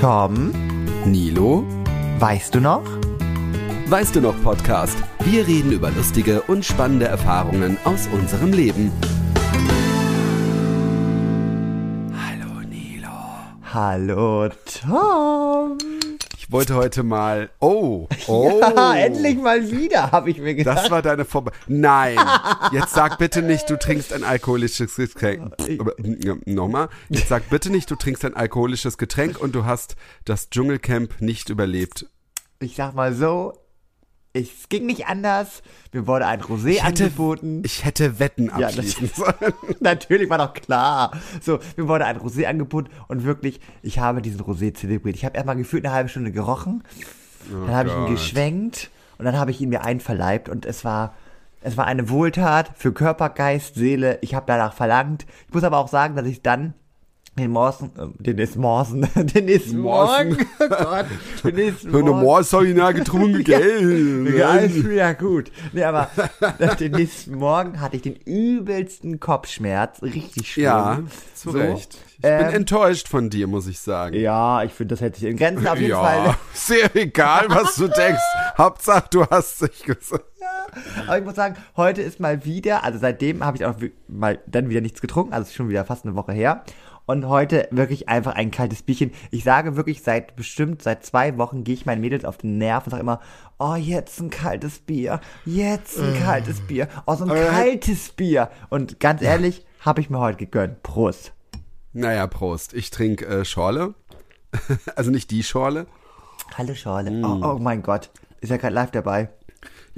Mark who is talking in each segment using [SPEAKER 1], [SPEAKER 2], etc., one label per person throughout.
[SPEAKER 1] Tom,
[SPEAKER 2] Nilo,
[SPEAKER 1] weißt du noch?
[SPEAKER 2] weißt du noch Podcast? Wir reden über lustige und spannende Erfahrungen aus unserem Leben. Hallo Nilo.
[SPEAKER 1] Hallo Tom.
[SPEAKER 2] Ich wollte heute mal. Oh, oh.
[SPEAKER 1] Ja, endlich mal wieder, habe ich mir gedacht.
[SPEAKER 2] Das war deine Vorbe Nein, jetzt sag bitte nicht, du trinkst ein alkoholisches Getränk. Nochmal. Jetzt sag bitte nicht, du trinkst ein alkoholisches Getränk und du hast das Dschungelcamp nicht überlebt.
[SPEAKER 1] ich sag mal so, es ging nicht anders. Mir wurde ein Rosé
[SPEAKER 2] Ich hätte,
[SPEAKER 1] angeboten.
[SPEAKER 2] ich hätte Wetten
[SPEAKER 1] Ja,
[SPEAKER 2] abschließen sollen.
[SPEAKER 1] Natürlich war doch klar. So, mir wurde ein Rosé angeboten und wirklich, ich habe diesen Rosé zelebriert. Ich habe erstmal gefühlt eine halbe Stunde gerochen, dann habe ich ihn
[SPEAKER 2] Oh
[SPEAKER 1] geschwenkt und dann habe ich ihn mir einverleibt und es war es war eine Wohltat für Körper, Geist, Seele. Ich habe danach verlangt. Ich muss aber auch sagen, dass ich dann den Morsen, äh, den nächsten Morsen, den nächsten
[SPEAKER 2] Morsen.
[SPEAKER 1] Morgen, oh Gott, den nächsten
[SPEAKER 2] Für eine
[SPEAKER 1] Morgen.
[SPEAKER 2] Morse habe ich nachher getrunken, gell?
[SPEAKER 1] Ja, alles ja gut. Nee, aber nach dem nächsten Morgen hatte ich den übelsten Kopfschmerz, richtig schlimm.
[SPEAKER 2] Ja, zu
[SPEAKER 1] So,
[SPEAKER 2] Recht. Ich
[SPEAKER 1] ähm,
[SPEAKER 2] bin enttäuscht von dir, muss ich sagen.
[SPEAKER 1] Ja, ich finde, das hätte sich in Grenzen auf jeden
[SPEAKER 2] ja,
[SPEAKER 1] Fall.
[SPEAKER 2] sehr egal, was du denkst. Hauptsache, du hast dich gesagt.
[SPEAKER 1] Aber ich muss sagen, heute ist mal wieder, also seitdem habe ich auch mal dann wieder nichts getrunken, also ist schon wieder fast eine Woche her. Und heute wirklich einfach ein kaltes Bierchen. Ich sage wirklich, seit bestimmt, seit zwei Wochen gehe ich meinen Mädels auf den Nerv und sage immer, oh, jetzt ein kaltes Bier, jetzt ein kaltes Bier, oh, so ein
[SPEAKER 2] Äh.
[SPEAKER 1] kaltes Bier. Und ganz ehrlich, habe ich mir heute gegönnt. Prost.
[SPEAKER 2] Naja, Prost. Ich trinke äh, Schorle. also nicht die Schorle.
[SPEAKER 1] Hallo Schorle.
[SPEAKER 2] Mm.
[SPEAKER 1] Oh, oh mein Gott. Ist ja gerade live dabei.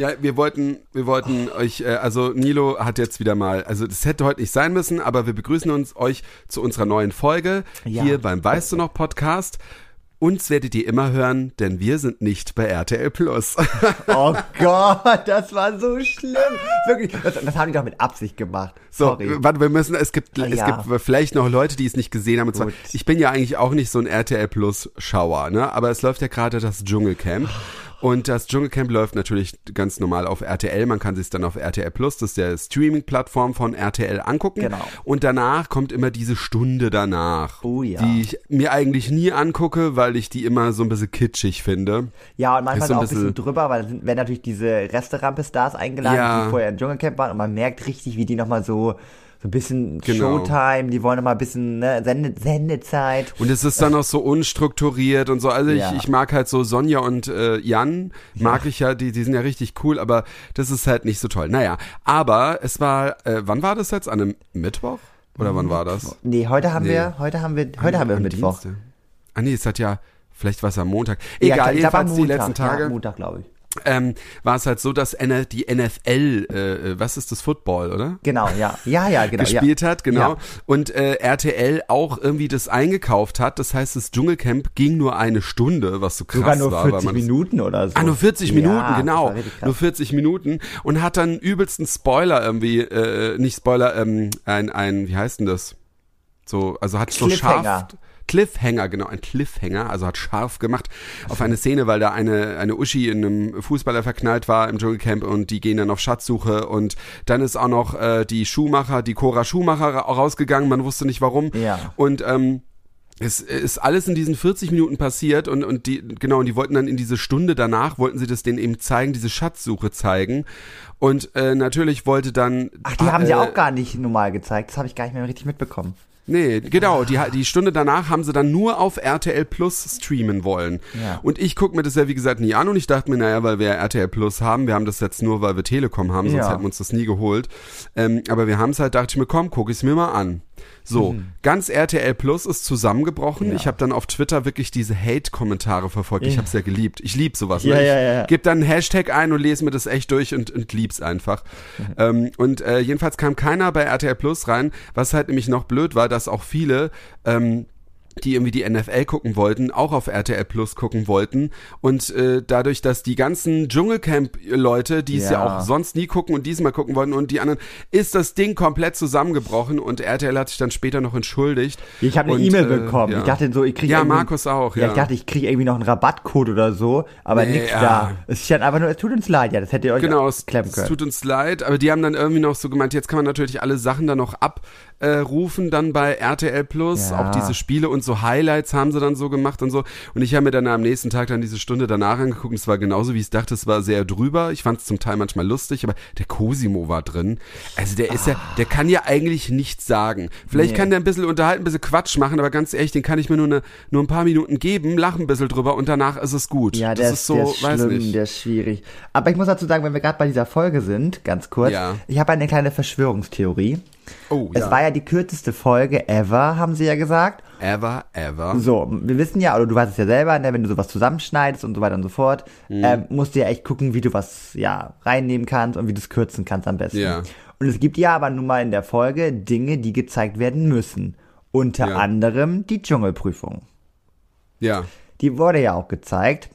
[SPEAKER 2] Ja, wir wollten, wir wollten euch, äh, also Nilo hat jetzt wieder mal, also das hätte heute nicht sein müssen, aber wir begrüßen uns euch zu unserer neuen Folge
[SPEAKER 1] Ja.
[SPEAKER 2] hier beim Weißt du noch Podcast. Uns werdet ihr immer hören, denn wir sind nicht bei RTL Plus.
[SPEAKER 1] Oh Gott, das war so schlimm. Wirklich, das, das haben die doch mit Absicht gemacht.
[SPEAKER 2] So,
[SPEAKER 1] Sorry.
[SPEAKER 2] warte, wir müssen, es gibt,
[SPEAKER 1] Ah,
[SPEAKER 2] es
[SPEAKER 1] ja.
[SPEAKER 2] gibt vielleicht noch Leute, die es nicht gesehen haben. Zwar, ich bin ja eigentlich auch nicht so ein RTL Plus Schauer, ne? Aber es läuft ja gerade das Dschungelcamp. Und das Dschungelcamp läuft natürlich ganz normal auf RTL. Man kann sich dann auf RTL Plus, das ist der Streaming-Plattform von RTL, angucken.
[SPEAKER 1] Genau.
[SPEAKER 2] Und danach kommt immer diese Stunde danach.
[SPEAKER 1] Oh ja.
[SPEAKER 2] Die ich mir eigentlich nie angucke, weil ich die immer so ein bisschen kitschig finde.
[SPEAKER 1] Ja, und manchmal
[SPEAKER 2] so ein
[SPEAKER 1] auch ein bisschen drüber, weil dann werden natürlich diese Resterampe-Stars eingeladen,
[SPEAKER 2] Ja.
[SPEAKER 1] die vorher im Dschungelcamp waren und man merkt richtig, wie die nochmal so, so ein bisschen
[SPEAKER 2] Genau.
[SPEAKER 1] Showtime, die wollen nochmal ein bisschen ne, Sende, Sendezeit.
[SPEAKER 2] Und es ist dann auch so unstrukturiert und so. Also
[SPEAKER 1] Ja.
[SPEAKER 2] ich, ich mag halt so Sonja und äh, Jan, mag ich ja, die, die sind ja richtig cool, aber das ist halt nicht so toll. Naja, aber es war, äh, wann war das jetzt? An einem Mittwoch? Oder wann war das?
[SPEAKER 1] Nee, heute haben
[SPEAKER 2] Nee.
[SPEAKER 1] wir, heute haben wir, heute haben wir
[SPEAKER 2] Am
[SPEAKER 1] Mittwoch.
[SPEAKER 2] Dienstag. Ah nee, es hat ja, vielleicht war es am Montag.
[SPEAKER 1] Ja,
[SPEAKER 2] Egal,
[SPEAKER 1] am
[SPEAKER 2] jedenfalls die
[SPEAKER 1] Montag.
[SPEAKER 2] letzten Tage.
[SPEAKER 1] Ja, Montag, glaube ich.
[SPEAKER 2] Ähm, war es halt so, dass NF die NFL, äh, äh, was ist das, Football, oder?
[SPEAKER 1] Genau, ja. Ja, ja, genau.
[SPEAKER 2] gespielt
[SPEAKER 1] ja.
[SPEAKER 2] hat, genau.
[SPEAKER 1] Ja.
[SPEAKER 2] Und äh, RTL auch irgendwie das eingekauft hat. Das heißt, das Dschungelcamp ging nur eine Stunde, was so krass
[SPEAKER 1] Sogar nur
[SPEAKER 2] war. weil
[SPEAKER 1] 40
[SPEAKER 2] man das-
[SPEAKER 1] Minuten oder so.
[SPEAKER 2] Ah, nur 40
[SPEAKER 1] Ja,
[SPEAKER 2] Minuten, genau.
[SPEAKER 1] war.
[SPEAKER 2] Nur 40 Minuten und hat dann übelsten Spoiler irgendwie, äh, nicht Spoiler, ähm, ein, ein, wie heißt denn das? So, also hat so scharf. Cliffhanger, genau, ein Cliffhanger, also hat scharf gemacht auf eine Szene, weil da eine, eine Uschi in einem Fußballer verknallt war im Dschungelcamp und die gehen dann auf Schatzsuche und dann ist auch noch äh, die Schuhmacher, die Cora Schuhmacher ra- rausgegangen, man wusste nicht warum.
[SPEAKER 1] Ja.
[SPEAKER 2] Und ähm, es ist alles in diesen 40 Minuten passiert und, und die, genau, und die wollten dann in diese Stunde danach, wollten sie das denen eben zeigen, diese Schatzsuche zeigen. Und äh, natürlich wollte dann.
[SPEAKER 1] Ach, die haben sie
[SPEAKER 2] äh,
[SPEAKER 1] auch gar nicht normal gezeigt. Das habe ich gar nicht mehr richtig mitbekommen.
[SPEAKER 2] Nee, genau, die, die Stunde danach haben sie dann nur auf RTL Plus streamen wollen.
[SPEAKER 1] Ja.
[SPEAKER 2] Und ich gucke mir das ja wie gesagt nie an und ich dachte mir, naja, weil wir RTL Plus haben, wir haben das jetzt nur, weil wir Telekom haben, sonst
[SPEAKER 1] Ja.
[SPEAKER 2] hätten wir uns das nie geholt. Ähm, aber wir haben es halt, dachte ich mir, komm, guck ich's mir mal an. So, ganz RTL Plus ist zusammengebrochen.
[SPEAKER 1] Mhm. Ja.
[SPEAKER 2] Ich habe dann auf Twitter wirklich diese Hate-Kommentare verfolgt. Ich
[SPEAKER 1] Ja.
[SPEAKER 2] habe es ja geliebt. Ich lieb sowas.
[SPEAKER 1] Ja,
[SPEAKER 2] ne? ich
[SPEAKER 1] ja, ja.
[SPEAKER 2] Gib dann einen Hashtag ein und lese mir das echt durch und, und lieb's einfach. ähm, und äh, jedenfalls kam keiner bei RTL Plus rein, was halt nämlich noch blöd war, dass auch viele ähm, die irgendwie die NFL gucken wollten, auch auf RTL Plus gucken wollten. Und äh, dadurch, dass die ganzen Dschungelcamp-Leute, die es ja. Auch sonst nie gucken und diesmal gucken wollten und die anderen, ist das Ding komplett zusammengebrochen und RTL hat sich dann später noch entschuldigt.
[SPEAKER 1] Ich habe eine E-Mail
[SPEAKER 2] äh,
[SPEAKER 1] bekommen.
[SPEAKER 2] ja.
[SPEAKER 1] Ich dachte so, ich kriege
[SPEAKER 2] Ja, Markus auch,
[SPEAKER 1] Ja,
[SPEAKER 2] ja.
[SPEAKER 1] ich dachte, ich kriege irgendwie noch einen Rabattcode oder so, aber
[SPEAKER 2] Nee,
[SPEAKER 1] nix
[SPEAKER 2] ja.
[SPEAKER 1] da. Es stand einfach nur, es tut uns leid, ja, das hättet ihr euch
[SPEAKER 2] Genau,
[SPEAKER 1] auch
[SPEAKER 2] es,
[SPEAKER 1] klemmen
[SPEAKER 2] es
[SPEAKER 1] können.
[SPEAKER 2] tut uns leid, aber die haben dann irgendwie noch so gemeint, jetzt kann man natürlich alle Sachen da noch ab, rufen dann bei RTL Plus.
[SPEAKER 1] Ja.
[SPEAKER 2] Auch diese Spiele und so Highlights haben sie dann so gemacht und so. Und ich habe mir dann am nächsten Tag dann diese Stunde danach angeguckt. Und es war genauso, wie ich es dachte. Es war sehr drüber. Ich fand es zum Teil manchmal lustig, aber der Cosimo war drin. Also der ist ja, der kann ja eigentlich nichts sagen. Vielleicht
[SPEAKER 1] Nee.
[SPEAKER 2] kann der ein bisschen unterhalten, ein bisschen Quatsch machen, aber ganz ehrlich, den kann ich mir nur, eine, nur ein paar Minuten geben, lachen ein bisschen drüber und danach ist es gut.
[SPEAKER 1] Ja,
[SPEAKER 2] das
[SPEAKER 1] der
[SPEAKER 2] ist so,
[SPEAKER 1] der ist
[SPEAKER 2] weiß
[SPEAKER 1] schlimm,
[SPEAKER 2] nicht.
[SPEAKER 1] der ist schwierig. Aber ich muss dazu sagen, wenn wir gerade bei dieser Folge sind, ganz kurz,
[SPEAKER 2] Ja.
[SPEAKER 1] ich habe eine kleine Verschwörungstheorie.
[SPEAKER 2] Oh,
[SPEAKER 1] Es
[SPEAKER 2] ja.
[SPEAKER 1] war ja die kürzeste Folge ever, haben sie ja gesagt.
[SPEAKER 2] ever, ever.
[SPEAKER 1] So, wir wissen ja, oder du weißt es ja selber, ne, wenn du sowas zusammenschneidest und so weiter und so fort,
[SPEAKER 2] Mhm.
[SPEAKER 1] ähm, musst du ja echt gucken, wie du was ja reinnehmen kannst und wie du es kürzen kannst am besten.
[SPEAKER 2] Ja.
[SPEAKER 1] Und es gibt ja aber nun mal in der Folge Dinge, die gezeigt werden müssen. Unter
[SPEAKER 2] Ja.
[SPEAKER 1] anderem die Dschungelprüfung.
[SPEAKER 2] Ja.
[SPEAKER 1] Die wurde ja auch gezeigt.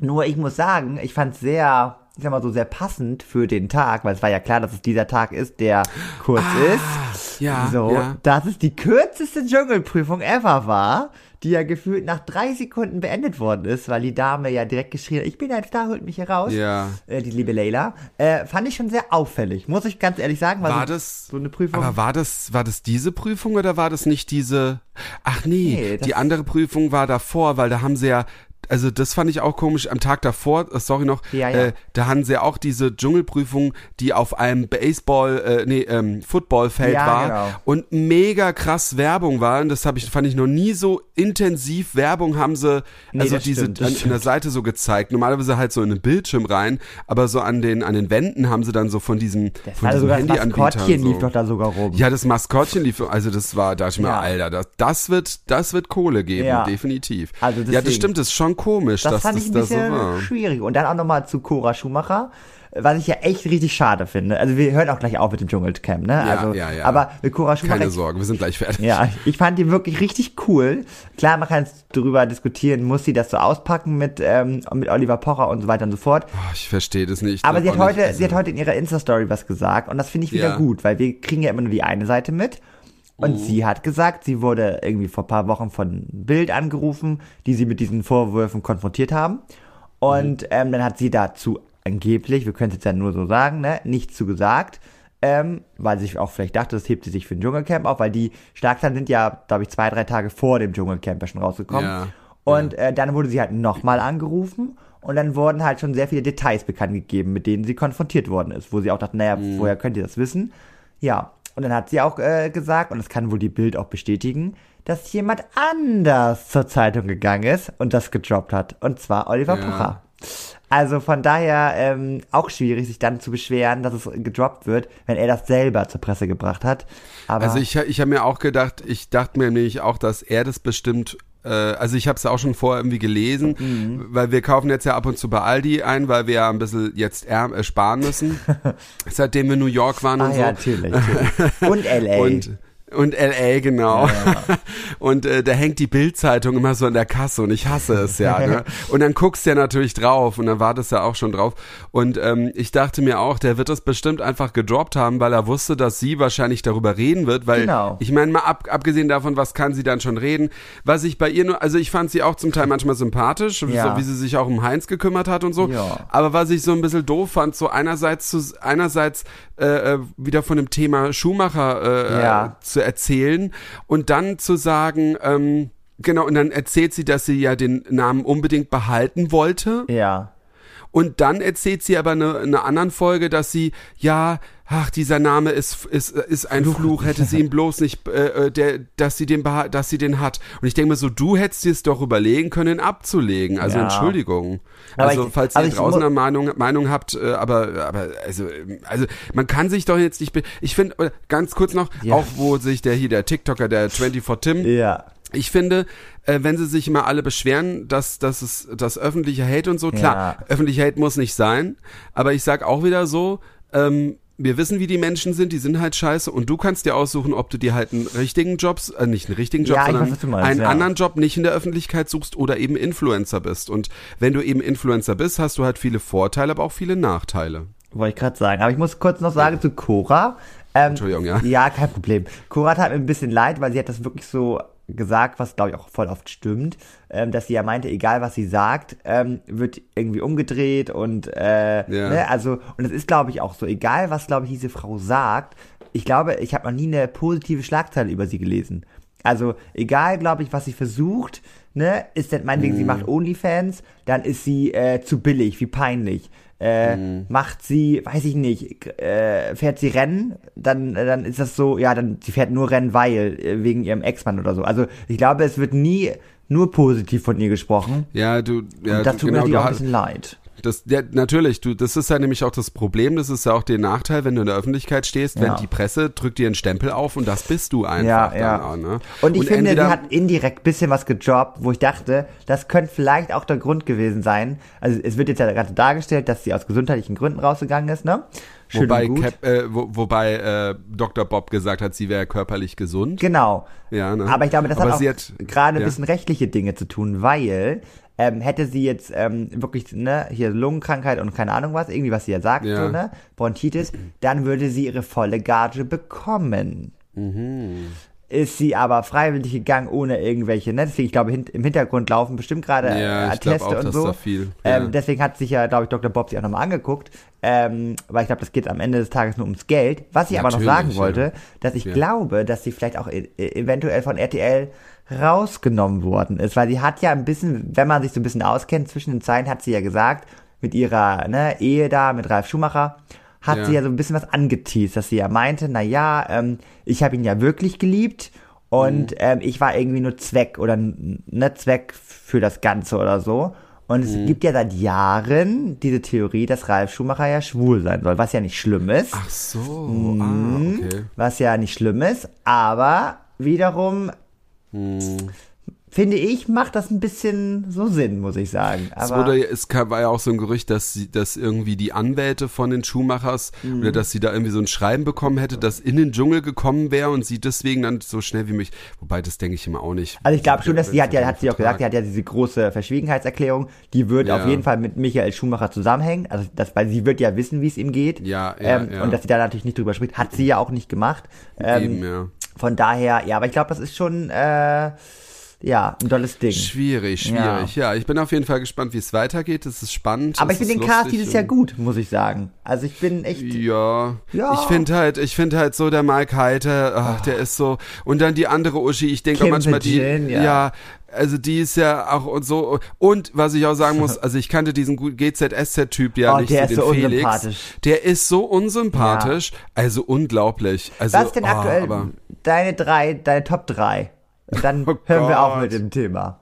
[SPEAKER 1] Nur ich muss sagen, ich fand sehr, ich sag mal so, sehr passend für den Tag, weil es war ja klar, dass es dieser Tag ist, der kurz ist.
[SPEAKER 2] Ja,
[SPEAKER 1] So,
[SPEAKER 2] ja.
[SPEAKER 1] dass es die kürzeste Dschungelprüfung ever war, die ja gefühlt nach drei Sekunden beendet worden ist, weil die Dame ja direkt geschrien hat, ich bin ein Star, holt mich hier raus.
[SPEAKER 2] Ja.
[SPEAKER 1] Äh, die liebe Leila. Äh, fand ich schon sehr auffällig, muss ich ganz ehrlich sagen. weil
[SPEAKER 2] War
[SPEAKER 1] so,
[SPEAKER 2] das,
[SPEAKER 1] so eine Prüfung?
[SPEAKER 2] aber war das, war das diese Prüfung oder war das nicht diese, ach nee,
[SPEAKER 1] Nee,
[SPEAKER 2] die andere Prüfung war davor, weil da haben sie ja, also das fand ich auch komisch, am Tag davor, äh, sorry noch,
[SPEAKER 1] Ja, ja.
[SPEAKER 2] Äh, da haben sie ja auch diese Dschungelprüfung, die auf einem Baseball, äh, nee, ähm, Footballfeld
[SPEAKER 1] Ja,
[SPEAKER 2] war
[SPEAKER 1] genau.
[SPEAKER 2] und mega krass Werbung war und das habe ich, fand ich noch nie so intensiv Werbung haben sie,
[SPEAKER 1] Nee,
[SPEAKER 2] also diese,
[SPEAKER 1] stimmt,
[SPEAKER 2] an, an der Seite so gezeigt, normalerweise halt so in den Bildschirm rein, aber so an den, an den Wänden haben sie dann so von diesem,
[SPEAKER 1] das
[SPEAKER 2] von diesem
[SPEAKER 1] sogar das Maskottchen
[SPEAKER 2] so.
[SPEAKER 1] lief doch da sogar rum.
[SPEAKER 2] Ja, das Maskottchen lief, also das war, da dachte ich mir. Alter, das, das wird, das wird Kohle geben, definitiv.
[SPEAKER 1] Also
[SPEAKER 2] ja, das stimmt, das ist schon komisch,
[SPEAKER 1] Das
[SPEAKER 2] dass
[SPEAKER 1] fand
[SPEAKER 2] das
[SPEAKER 1] ich ein
[SPEAKER 2] da so
[SPEAKER 1] bisschen schwierig. Und dann auch nochmal zu Cora Schumacher, was ich ja echt richtig schade finde. Also wir hören auch gleich auf mit dem Dschungelcamp, ne?
[SPEAKER 2] Ja,
[SPEAKER 1] also,
[SPEAKER 2] ja, ja.
[SPEAKER 1] Aber mit Cora Schumacher.
[SPEAKER 2] Keine Sorge, wir sind gleich fertig.
[SPEAKER 1] Ja, ich fand die wirklich richtig cool. Klar, man kann jetzt drüber diskutieren, muss sie das so auspacken mit, ähm, mit Oliver Pocher und so weiter und so fort.
[SPEAKER 2] Oh, ich verstehe das nicht.
[SPEAKER 1] Aber
[SPEAKER 2] das
[SPEAKER 1] sie hat
[SPEAKER 2] nicht.
[SPEAKER 1] heute,
[SPEAKER 2] Also,
[SPEAKER 1] sie hat heute in ihrer Insta-Story was gesagt und das finde ich wieder
[SPEAKER 2] Ja.
[SPEAKER 1] gut, weil wir kriegen ja immer nur die eine Seite mit. Und
[SPEAKER 2] Mhm.
[SPEAKER 1] sie hat gesagt, sie wurde irgendwie vor ein paar Wochen von Bild angerufen, die sie mit diesen Vorwürfen konfrontiert haben. Und
[SPEAKER 2] Mhm.
[SPEAKER 1] ähm, dann hat sie dazu angeblich, wir können es jetzt ja nur so sagen, ne, nichts zu gesagt. Ähm, weil sie sich auch vielleicht dachte, das hebt sie sich für ein Dschungelcamp auf, weil die Schlagzeilen sind ja, glaube ich, zwei, drei Tage vor dem Dschungelcamp ja schon rausgekommen.
[SPEAKER 2] Ja,
[SPEAKER 1] Und äh, dann wurde sie halt nochmal angerufen und dann wurden halt schon sehr viele Details bekannt gegeben, mit denen sie konfrontiert worden ist, wo sie auch dachte, naja,
[SPEAKER 2] Mhm.
[SPEAKER 1] woher könnt ihr das wissen? Ja, und dann hat sie auch äh, gesagt, und das kann wohl die Bild auch bestätigen, dass jemand anders zur Zeitung gegangen ist und das gedroppt hat. Und zwar Oliver
[SPEAKER 2] Ja.
[SPEAKER 1] Pocher. Also von daher ähm, auch schwierig, sich dann zu beschweren, dass es gedroppt wird, wenn er das selber zur Presse gebracht hat. Aber
[SPEAKER 2] Also ich, ich habe mir auch gedacht, ich dachte mir nämlich auch, dass er das bestimmt, äh, also ich habe es auch schon vorher irgendwie gelesen,
[SPEAKER 1] Mhm.
[SPEAKER 2] weil wir kaufen jetzt ja ab und zu bei Aldi ein, weil wir ja ein bisschen jetzt äh, sparen müssen, seitdem wir in New York waren
[SPEAKER 1] ah
[SPEAKER 2] und
[SPEAKER 1] ja,
[SPEAKER 2] so.
[SPEAKER 1] natürlich. natürlich. Und LA.
[SPEAKER 2] Und und LA, genau. Und äh, da hängt die Bildzeitung immer so in der Kasse und ich hasse es ja. Ne? Und dann guckst du ja natürlich drauf und dann wartest du ja auch schon drauf. Und ähm, ich dachte mir auch, der wird das bestimmt einfach gedroppt haben, weil er wusste, dass sie wahrscheinlich darüber reden wird, weil
[SPEAKER 1] Genau.
[SPEAKER 2] ich meine mal ab, abgesehen davon, was kann sie dann schon reden, was ich bei ihr nur, also ich fand sie auch zum Teil manchmal sympathisch,
[SPEAKER 1] Ja.
[SPEAKER 2] so wie sie sich auch um Heinz gekümmert hat und so.
[SPEAKER 1] Ja.
[SPEAKER 2] Aber was ich so ein bisschen doof fand, so einerseits zu, einerseits äh, äh, wieder von dem Thema Schumacher äh,
[SPEAKER 1] Ja.
[SPEAKER 2] äh, zu erzählen und dann zu sagen, ähm, genau, und dann erzählt sie, dass sie ja den Namen unbedingt behalten wollte.
[SPEAKER 1] ja.
[SPEAKER 2] Und dann erzählt sie aber in einer eine anderen Folge, dass sie, ja, ach, dieser Name ist, ist, ist ein Fluch, hätte sie ihn bloß nicht, äh, äh, der, dass sie den, dass sie den hat. Und ich denke mir so, du hättest dir es doch überlegen können, ihn abzulegen. Also
[SPEAKER 1] Ja.
[SPEAKER 2] Entschuldigung.
[SPEAKER 1] Aber
[SPEAKER 2] also
[SPEAKER 1] ich-
[SPEAKER 2] falls ihr draußen eine Meinung, Meinung habt, äh, aber, aber also, also man kann sich doch jetzt nicht, be ich finde, ganz kurz noch,
[SPEAKER 1] Ja.
[SPEAKER 2] auch wo sich der hier, der TikToker, der 24 Tim,
[SPEAKER 1] Ja.
[SPEAKER 2] ich finde, äh, wenn sie sich immer alle beschweren, dass, dass es das öffentliche Hate und so, klar,
[SPEAKER 1] Ja.
[SPEAKER 2] öffentliche Hate muss nicht sein, aber ich sag auch wieder so, ähm, wir wissen, wie die Menschen sind, die sind halt scheiße und du kannst dir aussuchen, ob du dir halt einen richtigen Job, äh, nicht einen richtigen Job,
[SPEAKER 1] Ja,
[SPEAKER 2] sondern
[SPEAKER 1] weiß, meinst,
[SPEAKER 2] einen
[SPEAKER 1] ja.
[SPEAKER 2] anderen Job nicht in der Öffentlichkeit suchst oder eben Influencer bist. Und wenn du eben Influencer bist, hast du halt viele Vorteile, aber auch viele Nachteile.
[SPEAKER 1] Wollte ich gerade sagen. Aber ich muss kurz noch sagen zu Cora. Ähm,
[SPEAKER 2] Entschuldigung, ja.
[SPEAKER 1] Ja, kein Problem. Cora tat mir ein bisschen leid, weil sie hat das wirklich so gesagt, was glaube ich auch voll oft stimmt, ähm, dass sie ja meinte, egal was sie sagt, ähm, wird irgendwie umgedreht und äh,
[SPEAKER 2] Ja.
[SPEAKER 1] ne, also und es ist glaube ich auch so, egal was glaube ich diese Frau sagt, ich glaube, ich habe noch nie eine positive Schlagzeile über sie gelesen. Also egal, glaube ich, was sie versucht, ne, ist das meinetwegen,
[SPEAKER 2] Mhm.
[SPEAKER 1] sie macht OnlyFans, dann ist sie äh, zu billig, wie peinlich. Äh,
[SPEAKER 2] Mhm.
[SPEAKER 1] macht sie, weiß ich nicht, äh, fährt sie Rennen, dann, dann ist das so, ja, dann, sie fährt nur Rennen, weil, äh, wegen ihrem Ex-Mann oder so. Also ich glaube, es wird nie nur positiv von ihr gesprochen.
[SPEAKER 2] Ja, du, ja,
[SPEAKER 1] Und das tut
[SPEAKER 2] genau,
[SPEAKER 1] mir auch ein bisschen leid.
[SPEAKER 2] Das, ja, natürlich, du, das ist ja nämlich auch das Problem, das ist ja auch der Nachteil, wenn du in der Öffentlichkeit stehst, wenn
[SPEAKER 1] Ja.
[SPEAKER 2] die Presse drückt dir einen Stempel auf und das bist du einfach
[SPEAKER 1] Ja,
[SPEAKER 2] dann
[SPEAKER 1] ja.
[SPEAKER 2] auch, ne?
[SPEAKER 1] Und ich finde,
[SPEAKER 2] entweder-
[SPEAKER 1] sie hat indirekt bisschen was gejobbt, wo ich dachte, das könnte vielleicht auch der Grund gewesen sein. Also es wird jetzt ja gerade dargestellt, dass sie aus gesundheitlichen Gründen rausgegangen ist, ne? Schön
[SPEAKER 2] Wobei,
[SPEAKER 1] und.
[SPEAKER 2] Cap, äh, wo, wobei äh, Dr. Bob gesagt hat, sie wäre körperlich gesund.
[SPEAKER 1] Genau.
[SPEAKER 2] Ja, ne?
[SPEAKER 1] Aber ich glaube, das
[SPEAKER 2] Aber
[SPEAKER 1] hat auch gerade ein
[SPEAKER 2] ja.
[SPEAKER 1] bisschen rechtliche Dinge zu tun, weil ähm, hätte sie jetzt ähm, wirklich, ne, hier Lungenkrankheit und keine Ahnung was, irgendwie was sie ja sagt,
[SPEAKER 2] Ja.
[SPEAKER 1] so, ne, Bronchitis, dann würde sie ihre volle Gage bekommen.
[SPEAKER 2] Mhm.
[SPEAKER 1] Ist sie aber freiwillig gegangen, ohne irgendwelche, ne, deswegen, ich glaube, hin, im Hintergrund laufen bestimmt gerade
[SPEAKER 2] Ja,
[SPEAKER 1] äh, Atteste
[SPEAKER 2] auch,
[SPEAKER 1] und so. ähm,
[SPEAKER 2] ja.
[SPEAKER 1] Deswegen hat sich ja, glaube ich, Dr. Bob sich auch nochmal angeguckt, ähm, weil ich glaube, das geht am Ende des Tages nur ums Geld. Was ich aber noch
[SPEAKER 2] Natürlich,
[SPEAKER 1] sagen wollte, dass ich glaube, dass sie vielleicht auch e eventuell von RTL rausgenommen worden ist, weil sie hat ja ein bisschen, wenn man sich so ein bisschen auskennt, zwischen den Zeilen hat sie ja gesagt, mit ihrer ne, Ehe da, mit Ralf Schumacher, hat
[SPEAKER 2] Ja.
[SPEAKER 1] sie ja so ein bisschen was angeteased, dass sie ja meinte, na ja, ähm, ich habe ihn ja wirklich geliebt und
[SPEAKER 2] Mhm.
[SPEAKER 1] ähm, ich war irgendwie nur Zweck oder ne Zweck für das Ganze oder so. Und es
[SPEAKER 2] Mhm.
[SPEAKER 1] gibt ja seit Jahren diese Theorie, dass Ralf Schumacher ja schwul sein soll, was ja nicht schlimm ist.
[SPEAKER 2] Ach so,
[SPEAKER 1] Mhm.
[SPEAKER 2] ah, okay.
[SPEAKER 1] Was ja nicht schlimm ist, aber wiederum
[SPEAKER 2] Hm.
[SPEAKER 1] finde ich, macht das ein bisschen so Sinn, muss ich sagen.
[SPEAKER 2] Es,
[SPEAKER 1] Aber
[SPEAKER 2] wurde, es kam- war ja auch so ein Gerücht, dass, sie, dass irgendwie die Anwälte von den Schumachers
[SPEAKER 1] Mhm.
[SPEAKER 2] oder dass sie da irgendwie so ein Schreiben bekommen hätte, das in den Dschungel gekommen wäre und sie deswegen dann so schnell wie möglich. Wobei, das denke ich immer auch nicht.
[SPEAKER 1] also ich glaube schon, dass sie hat ja, hat sie auch gesagt, die hat ja diese große Verschwiegenheitserklärung, die wird
[SPEAKER 2] Ja.
[SPEAKER 1] auf jeden Fall mit Michael Schumacher zusammenhängen. Also das, weil sie wird ja wissen, wie es ihm geht.
[SPEAKER 2] Ja, ja,
[SPEAKER 1] ähm,
[SPEAKER 2] ja.
[SPEAKER 1] Und dass sie da natürlich nicht drüber spricht, hat sie ja auch nicht gemacht. Ähm,
[SPEAKER 2] Eben, ja.
[SPEAKER 1] Von daher, ja, aber ich glaube, das ist schon äh, ja ein tolles Ding.
[SPEAKER 2] Schwierig, schwierig. Ja. ich bin auf jeden Fall gespannt, wie es weitergeht. Es ist spannend.
[SPEAKER 1] Aber ich finde den Cast dieses Jahr gut, muss ich sagen. Also ich bin echt.
[SPEAKER 2] Ja,
[SPEAKER 1] Ja.
[SPEAKER 2] ich finde halt, ich finde halt so der Mike Heiter, ach, der ist so und dann die andere Uschi, ich denke manchmal die,
[SPEAKER 1] Virginia.
[SPEAKER 2] ja, also die ist ja auch und so und was ich auch sagen muss, also ich kannte diesen gut GZSZ Typ ja
[SPEAKER 1] Oh,
[SPEAKER 2] nicht,
[SPEAKER 1] der
[SPEAKER 2] so
[SPEAKER 1] ist
[SPEAKER 2] den
[SPEAKER 1] so
[SPEAKER 2] Felix.
[SPEAKER 1] unsympathisch.
[SPEAKER 2] Der ist so unsympathisch, also unglaublich. Also
[SPEAKER 1] Was ist denn
[SPEAKER 2] oh,
[SPEAKER 1] aktuell
[SPEAKER 2] aber
[SPEAKER 1] deine drei, deine Top drei? Und dann
[SPEAKER 2] Oh
[SPEAKER 1] hören wir auch
[SPEAKER 2] Gott.
[SPEAKER 1] mit dem Thema.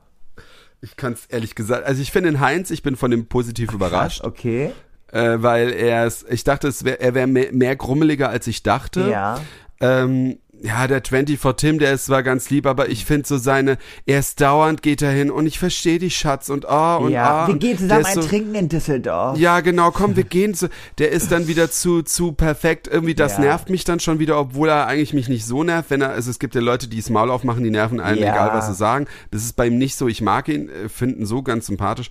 [SPEAKER 2] ich kann es ehrlich gesagt, also ich finde den Heinz, ich bin von dem positiv überrascht,
[SPEAKER 1] Okay.
[SPEAKER 2] äh, weil er ist, ich dachte, es wär, er wäre mehr, mehr grummeliger als ich dachte.
[SPEAKER 1] Ja.
[SPEAKER 2] Ähm, ja, der 24 Tim, der ist zwar ganz lieb, aber ich finde so seine, er ist dauernd geht er hin und ich verstehe dich, Schatz, und ah, und
[SPEAKER 1] ja.
[SPEAKER 2] ah.
[SPEAKER 1] wir gehen zusammen ein
[SPEAKER 2] so,
[SPEAKER 1] Trinken in Düsseldorf.
[SPEAKER 2] Ja, genau, komm, wir gehen zu, der ist dann wieder zu, zu perfekt, irgendwie, das
[SPEAKER 1] Ja.
[SPEAKER 2] nervt mich dann schon wieder, obwohl er eigentlich mich nicht so nervt, wenn er, also es gibt ja Leute, die das Maul aufmachen, die nerven einen,
[SPEAKER 1] Ja.
[SPEAKER 2] egal was sie sagen. Das ist bei ihm nicht so, ich mag ihn, äh, finde ihn so ganz sympathisch.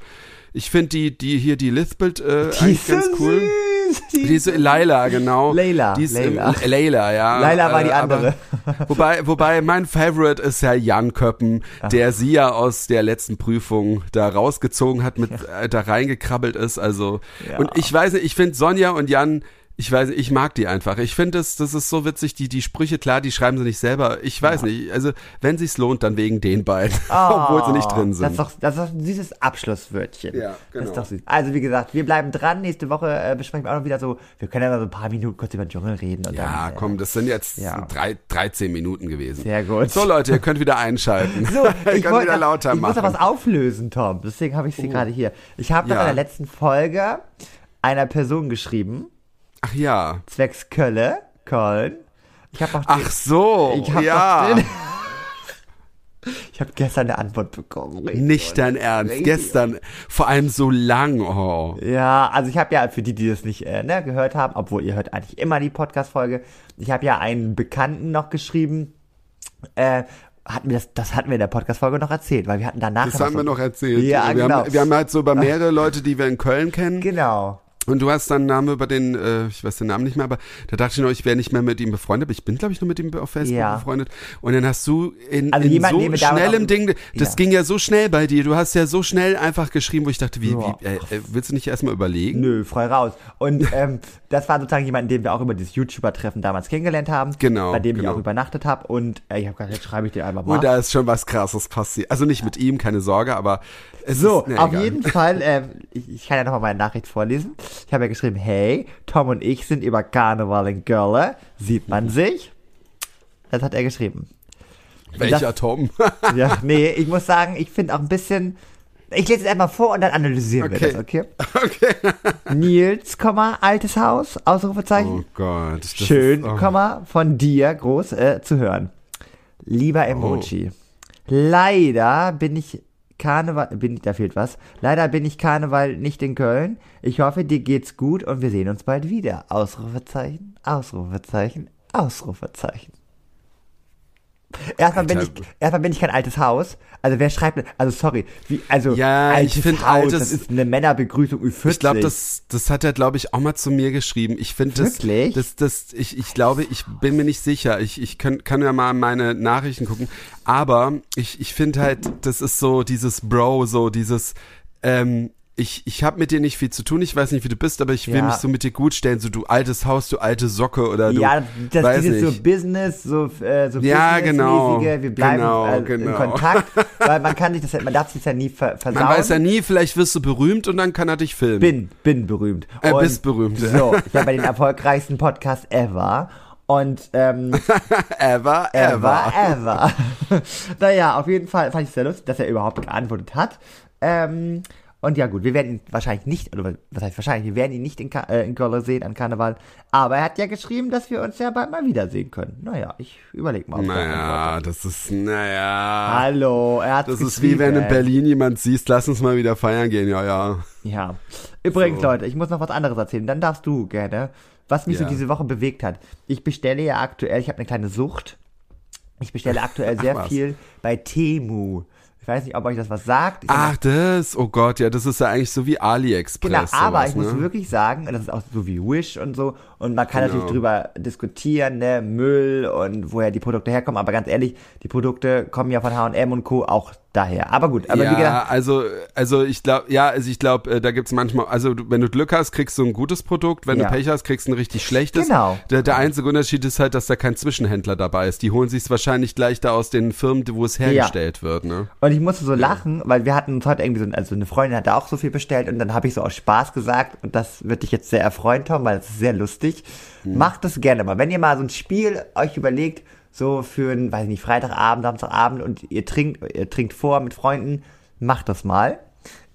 [SPEAKER 2] Ich finde die, die hier, die Lithbild, äh,
[SPEAKER 1] Die
[SPEAKER 2] eigentlich ganz cool.
[SPEAKER 1] süß. Die
[SPEAKER 2] Die ist Leila, genau.
[SPEAKER 1] Leila,
[SPEAKER 2] Die ist,
[SPEAKER 1] Leila.
[SPEAKER 2] Äh, Leila, ja.
[SPEAKER 1] Leila war die
[SPEAKER 2] Äh, aber-
[SPEAKER 1] andere.
[SPEAKER 2] wobei, wobei mein Favorite ist ja Jan Köppen, der sie ja aus der letzten Prüfung da rausgezogen hat, mit äh, da reingekrabbelt ist. Also
[SPEAKER 1] Ja.
[SPEAKER 2] und ich weiß nicht, ich finde Sonja und Jan ich weiß ich mag die einfach. Ich finde das, das ist so witzig, die, die Sprüche, klar, die schreiben sie nicht selber. Ich weiß nicht, also wenn sich's lohnt, dann wegen den beiden, obwohl sie nicht drin
[SPEAKER 1] Das ist
[SPEAKER 2] sind.
[SPEAKER 1] doch, das ist doch ein süßes Abschlusswörtchen.
[SPEAKER 2] Ja,
[SPEAKER 1] Das
[SPEAKER 2] genau.
[SPEAKER 1] ist doch süß. Also wie gesagt, wir bleiben dran. Nächste Woche äh, besprechen wir auch noch wieder so, wir können ja mal so ein paar Minuten kurz über den Dschungel reden. Und
[SPEAKER 2] Ja,
[SPEAKER 1] dann, äh,
[SPEAKER 2] komm, das sind jetzt
[SPEAKER 1] Ja.
[SPEAKER 2] drei, 13 Minuten gewesen.
[SPEAKER 1] Sehr gut.
[SPEAKER 2] So Leute, ihr könnt wieder einschalten.
[SPEAKER 1] So,
[SPEAKER 2] ihr
[SPEAKER 1] ich,
[SPEAKER 2] könnt
[SPEAKER 1] wollte
[SPEAKER 2] wieder lauter
[SPEAKER 1] ich muss
[SPEAKER 2] machen. Oh.
[SPEAKER 1] noch was auflösen, Tom. Deswegen habe ich sie gerade hier. Ich habe
[SPEAKER 2] Ja.
[SPEAKER 1] in der letzten Folge einer Person geschrieben,
[SPEAKER 2] Ach ja.
[SPEAKER 1] zwecks Kölle, Köln. Ich habe auch
[SPEAKER 2] Ach so,
[SPEAKER 1] ich habe
[SPEAKER 2] ja.
[SPEAKER 1] Ich habe gestern eine Antwort bekommen. Richtig.
[SPEAKER 2] Nicht dein Ernst. Gestern, vor allem so lang, oh.
[SPEAKER 1] Ja, also ich habe ja, für die, die das nicht äh, ne, gehört haben, obwohl ihr hört eigentlich immer die Podcast-Folge, ich habe ja einen Bekannten noch geschrieben, äh, hatten wir das, das hatten wir in der Podcast-Folge noch erzählt, weil wir hatten danach
[SPEAKER 2] Das haben wir noch erzählt.
[SPEAKER 1] Ja,
[SPEAKER 2] wir,
[SPEAKER 1] genau.
[SPEAKER 2] haben, wir haben halt so über mehrere Leute, die wir in Köln kennen,
[SPEAKER 1] Genau.
[SPEAKER 2] Und du hast dann Namen über den, äh, ich weiß den Namen nicht mehr, aber da dachte ich noch, ich wäre nicht mehr mit ihm befreundet, aber ich bin, glaube ich, nur mit ihm auf Facebook
[SPEAKER 1] Ja.
[SPEAKER 2] befreundet. Und dann hast du in,
[SPEAKER 1] Also
[SPEAKER 2] in so schnellem Ding, das
[SPEAKER 1] Ja.
[SPEAKER 2] ging ja so schnell bei dir, du hast ja so schnell einfach geschrieben, wo ich dachte, wie,
[SPEAKER 1] Ja.
[SPEAKER 2] wie äh, äh, willst du nicht erstmal überlegen?
[SPEAKER 1] Nö, frei raus. Und ähm, das war sozusagen jemand, den wir auch über dieses YouTuber-Treffen damals kennengelernt haben.
[SPEAKER 2] Genau,
[SPEAKER 1] Bei dem ich
[SPEAKER 2] genau.
[SPEAKER 1] auch übernachtet habe. Und äh, ich habe gesagt, jetzt schreibe ich dir einfach mal.
[SPEAKER 2] Und da ist schon was krasses passiert. Also nicht mit ihm, keine Sorge, aber es
[SPEAKER 1] So,
[SPEAKER 2] ist, nee,
[SPEAKER 1] auf
[SPEAKER 2] egal.
[SPEAKER 1] jeden Fall, ähm, ich, ich kann ja nochmal meine Nachricht vorlesen. Ich habe ja geschrieben, hey, Tom und ich sind über Karneval in Gölle. Sieht man sich? Das hat er geschrieben.
[SPEAKER 2] Welcher
[SPEAKER 1] das-
[SPEAKER 2] Tom?
[SPEAKER 1] Ja, nee, ich muss sagen, ich finde auch ein bisschen. Ich lese es einmal vor und dann analysieren wir
[SPEAKER 2] Okay.
[SPEAKER 1] das, okay?
[SPEAKER 2] okay.
[SPEAKER 1] Nils, Komma, altes Haus, Ausrufezeichen.
[SPEAKER 2] Oh Gott. das
[SPEAKER 1] Schön,
[SPEAKER 2] ist, oh.
[SPEAKER 1] Komma, von dir groß äh, zu hören. Lieber Emoji. Leider bin ich Karneval, bin, da fehlt was. Leider bin ich Karneval nicht in Köln. Ich hoffe, dir geht's gut und wir sehen uns bald wieder. Ausrufezeichen, Ausrufezeichen, Ausrufezeichen. Erstmal bin ich, erstmal bin ich kein altes Haus. Also wer schreibt, also sorry, wie, also
[SPEAKER 2] Ja, ich
[SPEAKER 1] altes
[SPEAKER 2] find
[SPEAKER 1] Haus,
[SPEAKER 2] altes-
[SPEAKER 1] das ist eine Männerbegrüßung Ü40.
[SPEAKER 2] Ich glaube, das, das hat er, glaube ich, auch mal zu mir geschrieben. Ich finde das, das, das, ich, ich glaube, ich bin mir nicht sicher. Ich, ich kann, kann ja mal in meine Nachrichten gucken. Aber ich, ich finde halt, das ist so dieses Bro, so dieses, ähm, ich, ich habe mit dir nicht viel zu tun. Ich weiß nicht, wie du bist, aber ich will
[SPEAKER 1] Ja.
[SPEAKER 2] mich so mit dir gut stellen. So du altes Haus, du alte Socke oder du.
[SPEAKER 1] Ja, das
[SPEAKER 2] weiß
[SPEAKER 1] dieses
[SPEAKER 2] nicht.
[SPEAKER 1] so Business, so, äh, so
[SPEAKER 2] Ja, genau.
[SPEAKER 1] Wir bleiben
[SPEAKER 2] Genau,
[SPEAKER 1] äh, in
[SPEAKER 2] genau.
[SPEAKER 1] Kontakt, weil man kann sich das, man darf sich ja nie ver versauen.
[SPEAKER 2] Man weiß ja nie, vielleicht wirst du berühmt und dann kann er dich filmen.
[SPEAKER 1] bin, bin berühmt.
[SPEAKER 2] Äh,
[SPEAKER 1] Und
[SPEAKER 2] bist berühmt.
[SPEAKER 1] So, ich habe den erfolgreichsten Podcast ever. Und ähm,
[SPEAKER 2] Ever, ever.
[SPEAKER 1] ever, ever. naja, auf jeden Fall fand ich es sehr lustig, dass er überhaupt geantwortet hat. Ähm, und ja gut, wir werden ihn wahrscheinlich nicht, oder was heißt wahrscheinlich, wir werden ihn nicht in, Ka äh, in Gölle sehen an Karneval. Aber er hat ja geschrieben, dass wir uns ja bald mal wiedersehen können. Naja, ich überleg mal.
[SPEAKER 2] Naja, das ist, naja.
[SPEAKER 1] Hallo, er hat
[SPEAKER 2] Das ist wie wenn in Berlin jemand siehst, lass uns mal wieder feiern gehen, ja, ja.
[SPEAKER 1] Ja. Übrigens,
[SPEAKER 2] So.
[SPEAKER 1] Leute, ich muss noch was anderes erzählen. Dann darfst du gerne, was mich
[SPEAKER 2] Ja.
[SPEAKER 1] so diese Woche bewegt hat. Ich bestelle ja aktuell, ich habe eine kleine Sucht. Ich bestelle aktuell
[SPEAKER 2] Ach,
[SPEAKER 1] sehr
[SPEAKER 2] was.
[SPEAKER 1] viel bei Temu. Ich weiß nicht, ob euch das was sagt. Ich
[SPEAKER 2] Ach, das, oh Gott, ja, das ist ja eigentlich so wie AliExpress.
[SPEAKER 1] Genau, aber
[SPEAKER 2] sowas,
[SPEAKER 1] ich muss
[SPEAKER 2] ne?
[SPEAKER 1] wirklich sagen, das ist auch so wie Wish und so, und man kann
[SPEAKER 2] Genau.
[SPEAKER 1] natürlich drüber diskutieren, ne, Müll und woher die Produkte herkommen, aber ganz ehrlich, die Produkte kommen ja von H&M und Co. auch daher. Aber gut, aber
[SPEAKER 2] ja,
[SPEAKER 1] wie gesagt,
[SPEAKER 2] also, also ich glaube, ja, also ich glaube, da gibt's manchmal, also wenn du Glück hast, kriegst du ein gutes Produkt, wenn
[SPEAKER 1] Ja.
[SPEAKER 2] du Pech hast, kriegst du ein richtig schlechtes.
[SPEAKER 1] Genau.
[SPEAKER 2] Der, der einzige Unterschied ist halt, dass da kein Zwischenhändler dabei ist. Die holen sich's wahrscheinlich gleich da aus den Firmen, wo es hergestellt wird, ne?
[SPEAKER 1] Und ich musste so lachen, weil wir hatten uns heute irgendwie so, also eine Freundin hatte auch so viel bestellt und dann habe ich so aus Spaß gesagt und das wird dich jetzt sehr erfreuen, Tom, weil es ist sehr lustig. Macht das gerne mal. Wenn ihr mal so ein Spiel euch überlegt, so für einen, weiß ich nicht, Freitagabend, Samstagabend und ihr trinkt, ihr trinkt vor mit Freunden, macht das mal.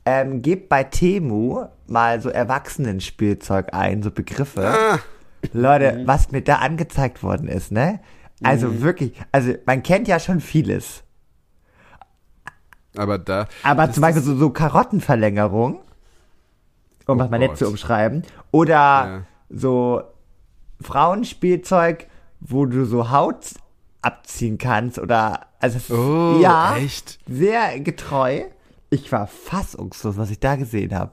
[SPEAKER 1] Ähm, gebt bei Temu mal so Erwachsenenspielzeug ein, so Begriffe.
[SPEAKER 2] Ah.
[SPEAKER 1] Leute, was mir da angezeigt worden ist, ne? Also
[SPEAKER 2] Mhm.
[SPEAKER 1] wirklich, also man kennt ja schon vieles.
[SPEAKER 2] Aber da.
[SPEAKER 1] Aber zum Beispiel so, so Karottenverlängerung, um
[SPEAKER 2] Oh
[SPEAKER 1] das mal nett zu umschreiben. Oder
[SPEAKER 2] Ja.
[SPEAKER 1] so Frauenspielzeug, wo du so Haut abziehen kannst. Oder also es ist-
[SPEAKER 2] Oh,
[SPEAKER 1] ja,
[SPEAKER 2] echt?
[SPEAKER 1] sehr getreu. Ich war fassungslos, was ich da gesehen habe.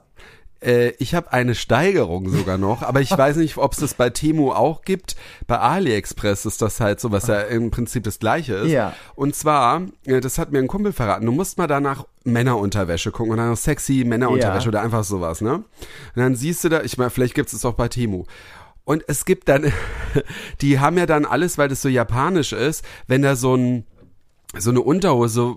[SPEAKER 2] Äh, ich habe eine Steigerung sogar noch, aber ich weiß nicht, ob es das bei Temu auch gibt. Bei AliExpress ist das halt so, was ja im Prinzip das gleiche ist.
[SPEAKER 1] Ja.
[SPEAKER 2] Und zwar, äh, das hat mir ein Kumpel verraten, du musst mal danach Männerunterwäsche gucken oder nach sexy Männerunterwäsche
[SPEAKER 1] Ja.
[SPEAKER 2] oder einfach sowas, ne? Und dann siehst du da, ich meine, vielleicht gibt es auch bei Temu. Und es gibt dann, die haben ja dann alles, weil das so japanisch ist, wenn da so ein so eine Unterhose,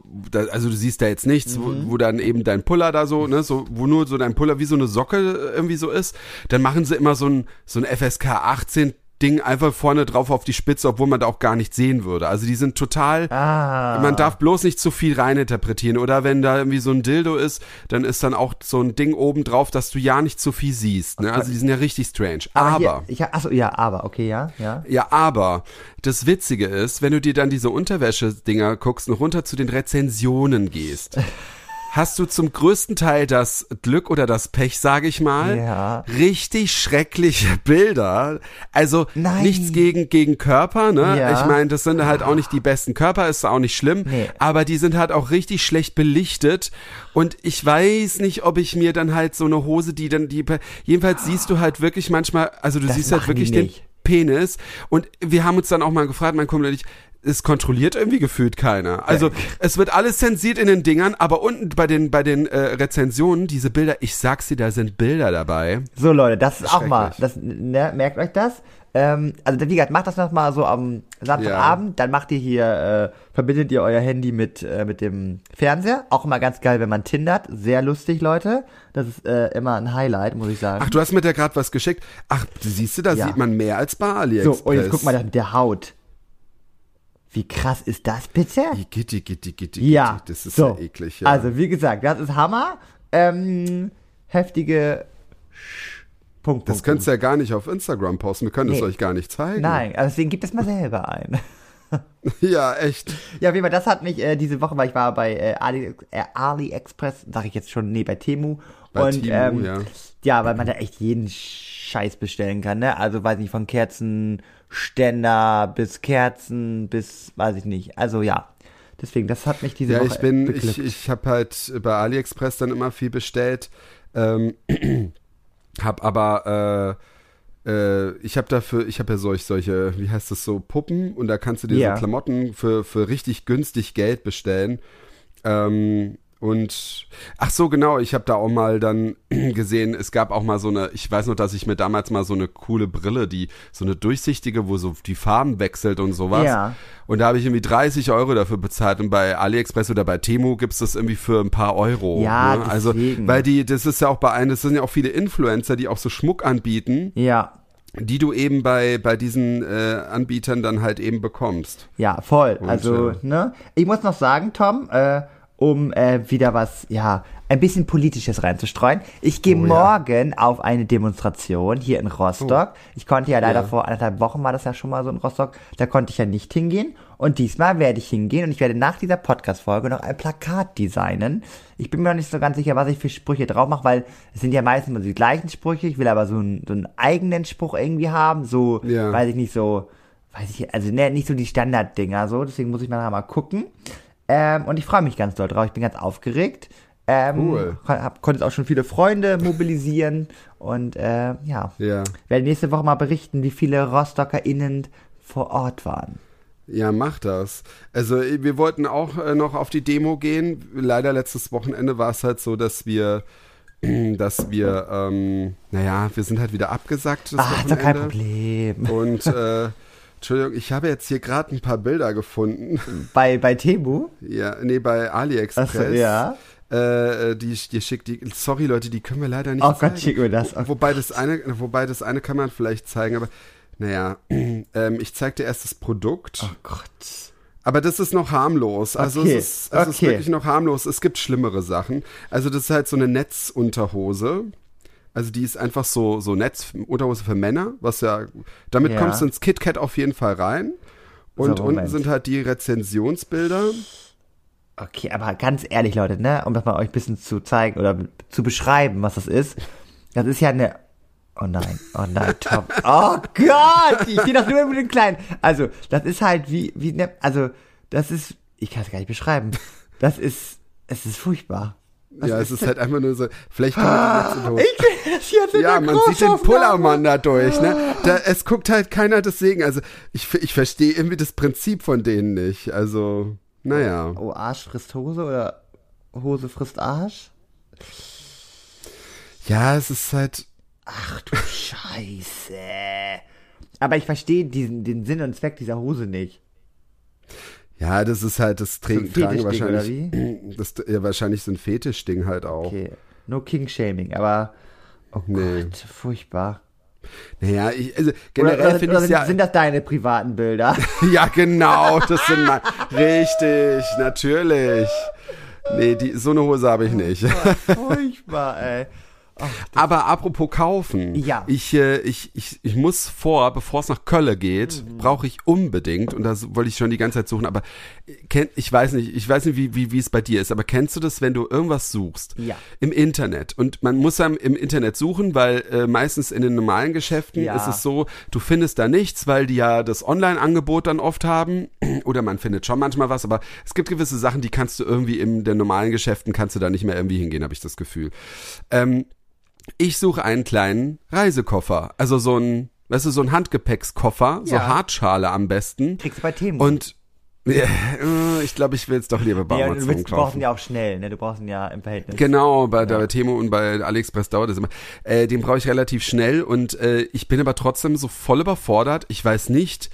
[SPEAKER 2] also du siehst da jetzt nichts, wo, wo dann eben dein Puller da so, ne, so, wo nur so dein Puller wie so eine Socke irgendwie so ist, dann machen sie immer so ein, so ein FSK 18 Ding einfach vorne drauf auf die Spitze, obwohl man da auch gar nicht sehen würde. Also die sind total,
[SPEAKER 1] Ah.
[SPEAKER 2] man darf bloß nicht zu viel reininterpretieren. Oder wenn da irgendwie so ein Dildo ist, dann ist dann auch so ein Ding oben drauf, dass du ja nicht zu viel siehst. Ne? Also die sind ja richtig strange. Aber,
[SPEAKER 1] hier, ich, hab- achso, ja, aber, okay, ja, ja.
[SPEAKER 2] ja, aber das Witzige ist, wenn du dir dann diese Unterwäsche-Dinger guckst und runter zu den Rezensionen gehst, hast du zum größten Teil das Glück oder das Pech, sage ich mal.
[SPEAKER 1] Ja.
[SPEAKER 2] Richtig schreckliche Bilder. Also
[SPEAKER 1] Nein.
[SPEAKER 2] nichts gegen, gegen Körper, ne?
[SPEAKER 1] Ja.
[SPEAKER 2] Ich meine, das sind halt auch nicht die besten Körper, ist auch nicht schlimm.
[SPEAKER 1] Nee.
[SPEAKER 2] Aber die sind halt auch richtig schlecht belichtet. Und ich weiß nicht, ob ich mir dann halt so eine Hose, die dann, die, jedenfalls siehst du halt wirklich manchmal, also du
[SPEAKER 1] Das
[SPEAKER 2] siehst halt wirklich den. Penis. Und wir haben uns dann auch mal gefragt, mein Kumpel und ich, es kontrolliert irgendwie gefühlt keiner. Also es wird alles zensiert in den Dingern, aber unten bei den bei den äh, Rezensionen diese Bilder, ich sag's dir, da sind Bilder dabei.
[SPEAKER 1] So Leute, das ist auch mal, das, ne, merkt euch das. Ähm, also wie gesagt, macht das noch mal so am Samstagabend, dann macht ihr hier, äh, verbindet ihr euer Handy mit, äh, mit dem Fernseher. Auch immer ganz geil, wenn man tindert. Sehr lustig, Leute. Das ist äh, immer ein Highlight, muss ich sagen.
[SPEAKER 2] Ach, du hast mir da gerade was geschickt. Ach, siehst du, da
[SPEAKER 1] Ja.
[SPEAKER 2] sieht man mehr als bei
[SPEAKER 1] so,
[SPEAKER 2] AliExpress.
[SPEAKER 1] und jetzt guck mal der Haut. Wie krass ist das bitte?
[SPEAKER 2] Gitti, gitti, gitti,
[SPEAKER 1] Ja,
[SPEAKER 2] gitti. Das ist
[SPEAKER 1] so.
[SPEAKER 2] ja eklig. Ja.
[SPEAKER 1] Also, wie gesagt, das ist Hammer. Ähm, heftige Sch- Punkt,
[SPEAKER 2] das
[SPEAKER 1] Punkt,
[SPEAKER 2] könntest du ja gar nicht auf Instagram posten. Wir können es
[SPEAKER 1] Nee.
[SPEAKER 2] euch gar nicht zeigen.
[SPEAKER 1] Nein, also deswegen gibt es mal selber ein.
[SPEAKER 2] Ja, echt.
[SPEAKER 1] Ja, jeden Fall, das hat mich äh, diese Woche, weil ich war bei äh, Ali, äh, AliExpress, sag ich jetzt schon, nee, bei Temu.
[SPEAKER 2] Bei
[SPEAKER 1] und
[SPEAKER 2] Temu,
[SPEAKER 1] ähm,
[SPEAKER 2] ja.
[SPEAKER 1] ja, weil man da echt jeden Scheiß bestellen kann, ne? Also weiß nicht, von Kerzenständer bis Kerzen bis, weiß ich nicht. Also ja. Deswegen, das hat mich diese
[SPEAKER 2] Ja,
[SPEAKER 1] Woche
[SPEAKER 2] ich bin,
[SPEAKER 1] beglückt.
[SPEAKER 2] ich, ich habe halt bei AliExpress dann immer viel bestellt. Ähm, hab aber, äh, äh, ich habe dafür, ich habe ja solch, solche, wie heißt das so, Puppen und da kannst du dir
[SPEAKER 1] Ja.
[SPEAKER 2] so Klamotten für, für richtig günstig Geld bestellen. Ähm, und ach so, genau, ich habe da auch mal dann gesehen, es gab auch mal so eine, ich weiß noch, dass ich mir damals mal so eine coole Brille, die so eine durchsichtige, wo so die Farben wechselt und sowas.
[SPEAKER 1] Ja.
[SPEAKER 2] Und da habe ich irgendwie 30 Euro dafür bezahlt und bei AliExpress oder bei Temu gibt's das irgendwie für ein paar Euro.
[SPEAKER 1] Ja,
[SPEAKER 2] ne? Also, weil die, das ist ja auch bei einem, das sind ja auch viele Influencer, die auch so Schmuck anbieten,
[SPEAKER 1] ja,
[SPEAKER 2] die du eben bei, bei diesen äh, Anbietern dann halt eben bekommst.
[SPEAKER 1] Ja, voll. also,
[SPEAKER 2] äh,
[SPEAKER 1] ne? Ich muss noch sagen, Tom, äh, um äh, wieder was, ja, ein bisschen Politisches reinzustreuen. Ich gehe
[SPEAKER 2] Oh, ja.
[SPEAKER 1] morgen auf eine Demonstration hier in Rostock. Ich konnte ja leider
[SPEAKER 2] Ja.
[SPEAKER 1] vor anderthalb Wochen war das ja schon mal so in Rostock. Da konnte ich ja nicht hingehen. Und diesmal werde ich hingehen und ich werde nach dieser Podcast-Folge noch ein Plakat designen. Ich bin mir noch nicht so ganz sicher, was ich für Sprüche drauf mache, weil es sind ja meistens immer die gleichen Sprüche. Ich will aber so einen, so einen eigenen Spruch irgendwie haben. So,
[SPEAKER 2] Ja.
[SPEAKER 1] weiß ich nicht, so, weiß ich, also ne, nicht so die Standarddinger so, deswegen muss ich mal mal gucken. Ähm, und ich freue mich ganz doll drauf, ich bin ganz aufgeregt. Ähm,
[SPEAKER 2] Cool.
[SPEAKER 1] Hab, konnte auch schon viele Freunde mobilisieren und äh, ja,
[SPEAKER 2] Ja.
[SPEAKER 1] werde nächste Woche mal berichten, wie viele RostockerInnen vor Ort waren.
[SPEAKER 2] Ja, mach das. Also äh, wir wollten auch äh, noch auf die Demo gehen. Leider letztes Wochenende war es halt so, dass wir, dass wir, ähm, naja, wir sind halt wieder abgesackt. Das
[SPEAKER 1] ist doch kein. Problem.
[SPEAKER 2] Und äh, Entschuldigung, ich habe jetzt hier gerade ein paar Bilder gefunden.
[SPEAKER 1] Bei, bei Temu?
[SPEAKER 2] Ja, nee, bei AliExpress.
[SPEAKER 1] Achso, ja.
[SPEAKER 2] Äh, die, die schickt die. Sorry, Leute, die können wir leider nicht
[SPEAKER 1] Oh
[SPEAKER 2] zeigen.
[SPEAKER 1] Gott, schick mir das. Oh,
[SPEAKER 2] Wobei das eine, wobei das eine kann man vielleicht zeigen, aber naja, ähm, ich zeig dir erst das Produkt.
[SPEAKER 1] oh Gott.
[SPEAKER 2] Aber das ist noch harmlos. Also
[SPEAKER 1] Okay,
[SPEAKER 2] es, ist, es ist
[SPEAKER 1] okay.
[SPEAKER 2] wirklich noch harmlos. Es gibt schlimmere Sachen. Also das ist halt so eine Netzunterhose. Also die ist einfach so, so Netzunterhose für Männer, was ja, damit
[SPEAKER 1] Ja.
[SPEAKER 2] kommst du ins KitKat auf jeden Fall rein. Und
[SPEAKER 1] So,
[SPEAKER 2] unten sind halt die Rezensionsbilder.
[SPEAKER 1] Okay, aber ganz ehrlich, Leute, ne, um das mal euch ein bisschen zu zeigen oder zu beschreiben, was das ist. Das ist ja eine. Oh nein, oh nein, Tom. Oh Gott, ich gehe doch nur mit dem Kleinen. Also, das ist halt wie, wie, ne, also, das ist, ich kann es gar nicht beschreiben. Das ist, es ist furchtbar.
[SPEAKER 2] Ja, es ist halt einfach nur so, vielleicht die Netzunterhose.
[SPEAKER 1] Ich jetzt in
[SPEAKER 2] Ja, man sieht den. Pullermann da durch, ne? Da, es guckt halt keiner deswegen. Also ich, ich verstehe irgendwie das Prinzip von denen nicht. Also, naja.
[SPEAKER 1] Oh, Arsch frisst Hose oder Hose frisst Arsch?
[SPEAKER 2] Ja, es ist halt.
[SPEAKER 1] Ach du Scheiße. Aber ich verstehe diesen, den Sinn und Zweck dieser Hose nicht.
[SPEAKER 2] Ja, das ist halt das Tra
[SPEAKER 1] So
[SPEAKER 2] Tragen wahrscheinlich. Das, ja, wahrscheinlich so ein Fetischding halt auch.
[SPEAKER 1] Okay. No King-Shaming, aber. Oh
[SPEAKER 2] Nee.
[SPEAKER 1] Gott, furchtbar.
[SPEAKER 2] Naja, ich, also generell finde ich ja.
[SPEAKER 1] sind das deine privaten Bilder?
[SPEAKER 2] Ja, genau, das sind mein. Richtig, natürlich. Nee, die, so eine Hose habe ich nicht.
[SPEAKER 1] furchtbar, ey.
[SPEAKER 2] Aber apropos kaufen.
[SPEAKER 1] Ja.
[SPEAKER 2] Ich, äh, ich, ich, ich muss vor, bevor es nach Kölle geht,
[SPEAKER 1] Mhm.
[SPEAKER 2] brauche ich unbedingt, und das wollte ich schon die ganze Zeit suchen, aber äh, kenn, ich weiß nicht, ich weiß nicht, wie, wie, wie es bei dir ist, aber kennst du das, wenn du irgendwas suchst?
[SPEAKER 1] Ja.
[SPEAKER 2] Im Internet. Und man muss dann im Internet suchen, weil äh, meistens in den normalen Geschäften
[SPEAKER 1] Ja.
[SPEAKER 2] ist es so, du findest da nichts, weil die ja das Online-Angebot dann oft haben. Oder man findet schon manchmal was, aber es gibt gewisse Sachen, die kannst du irgendwie in den normalen Geschäften, kannst du da nicht mehr irgendwie hingehen, habe ich das Gefühl. Ähm, ich suche einen kleinen Reisekoffer. Also so ein, weißt du, so ein Handgepäckskoffer, so
[SPEAKER 1] Ja.
[SPEAKER 2] Hartschale am besten.
[SPEAKER 1] Kriegst du bei Themen.
[SPEAKER 2] Und ja, äh, ich glaube, ich will es doch lieber bei
[SPEAKER 1] ja, und du,
[SPEAKER 2] Amazon
[SPEAKER 1] willst, du brauchst ihn ja auch schnell, ne? Du brauchst ihn ja im Verhältnis.
[SPEAKER 2] Genau, bei der Temo und bei AliExpress dauert es immer. Äh, den brauche ich relativ schnell und äh, ich bin aber trotzdem so voll überfordert. Ich weiß nicht.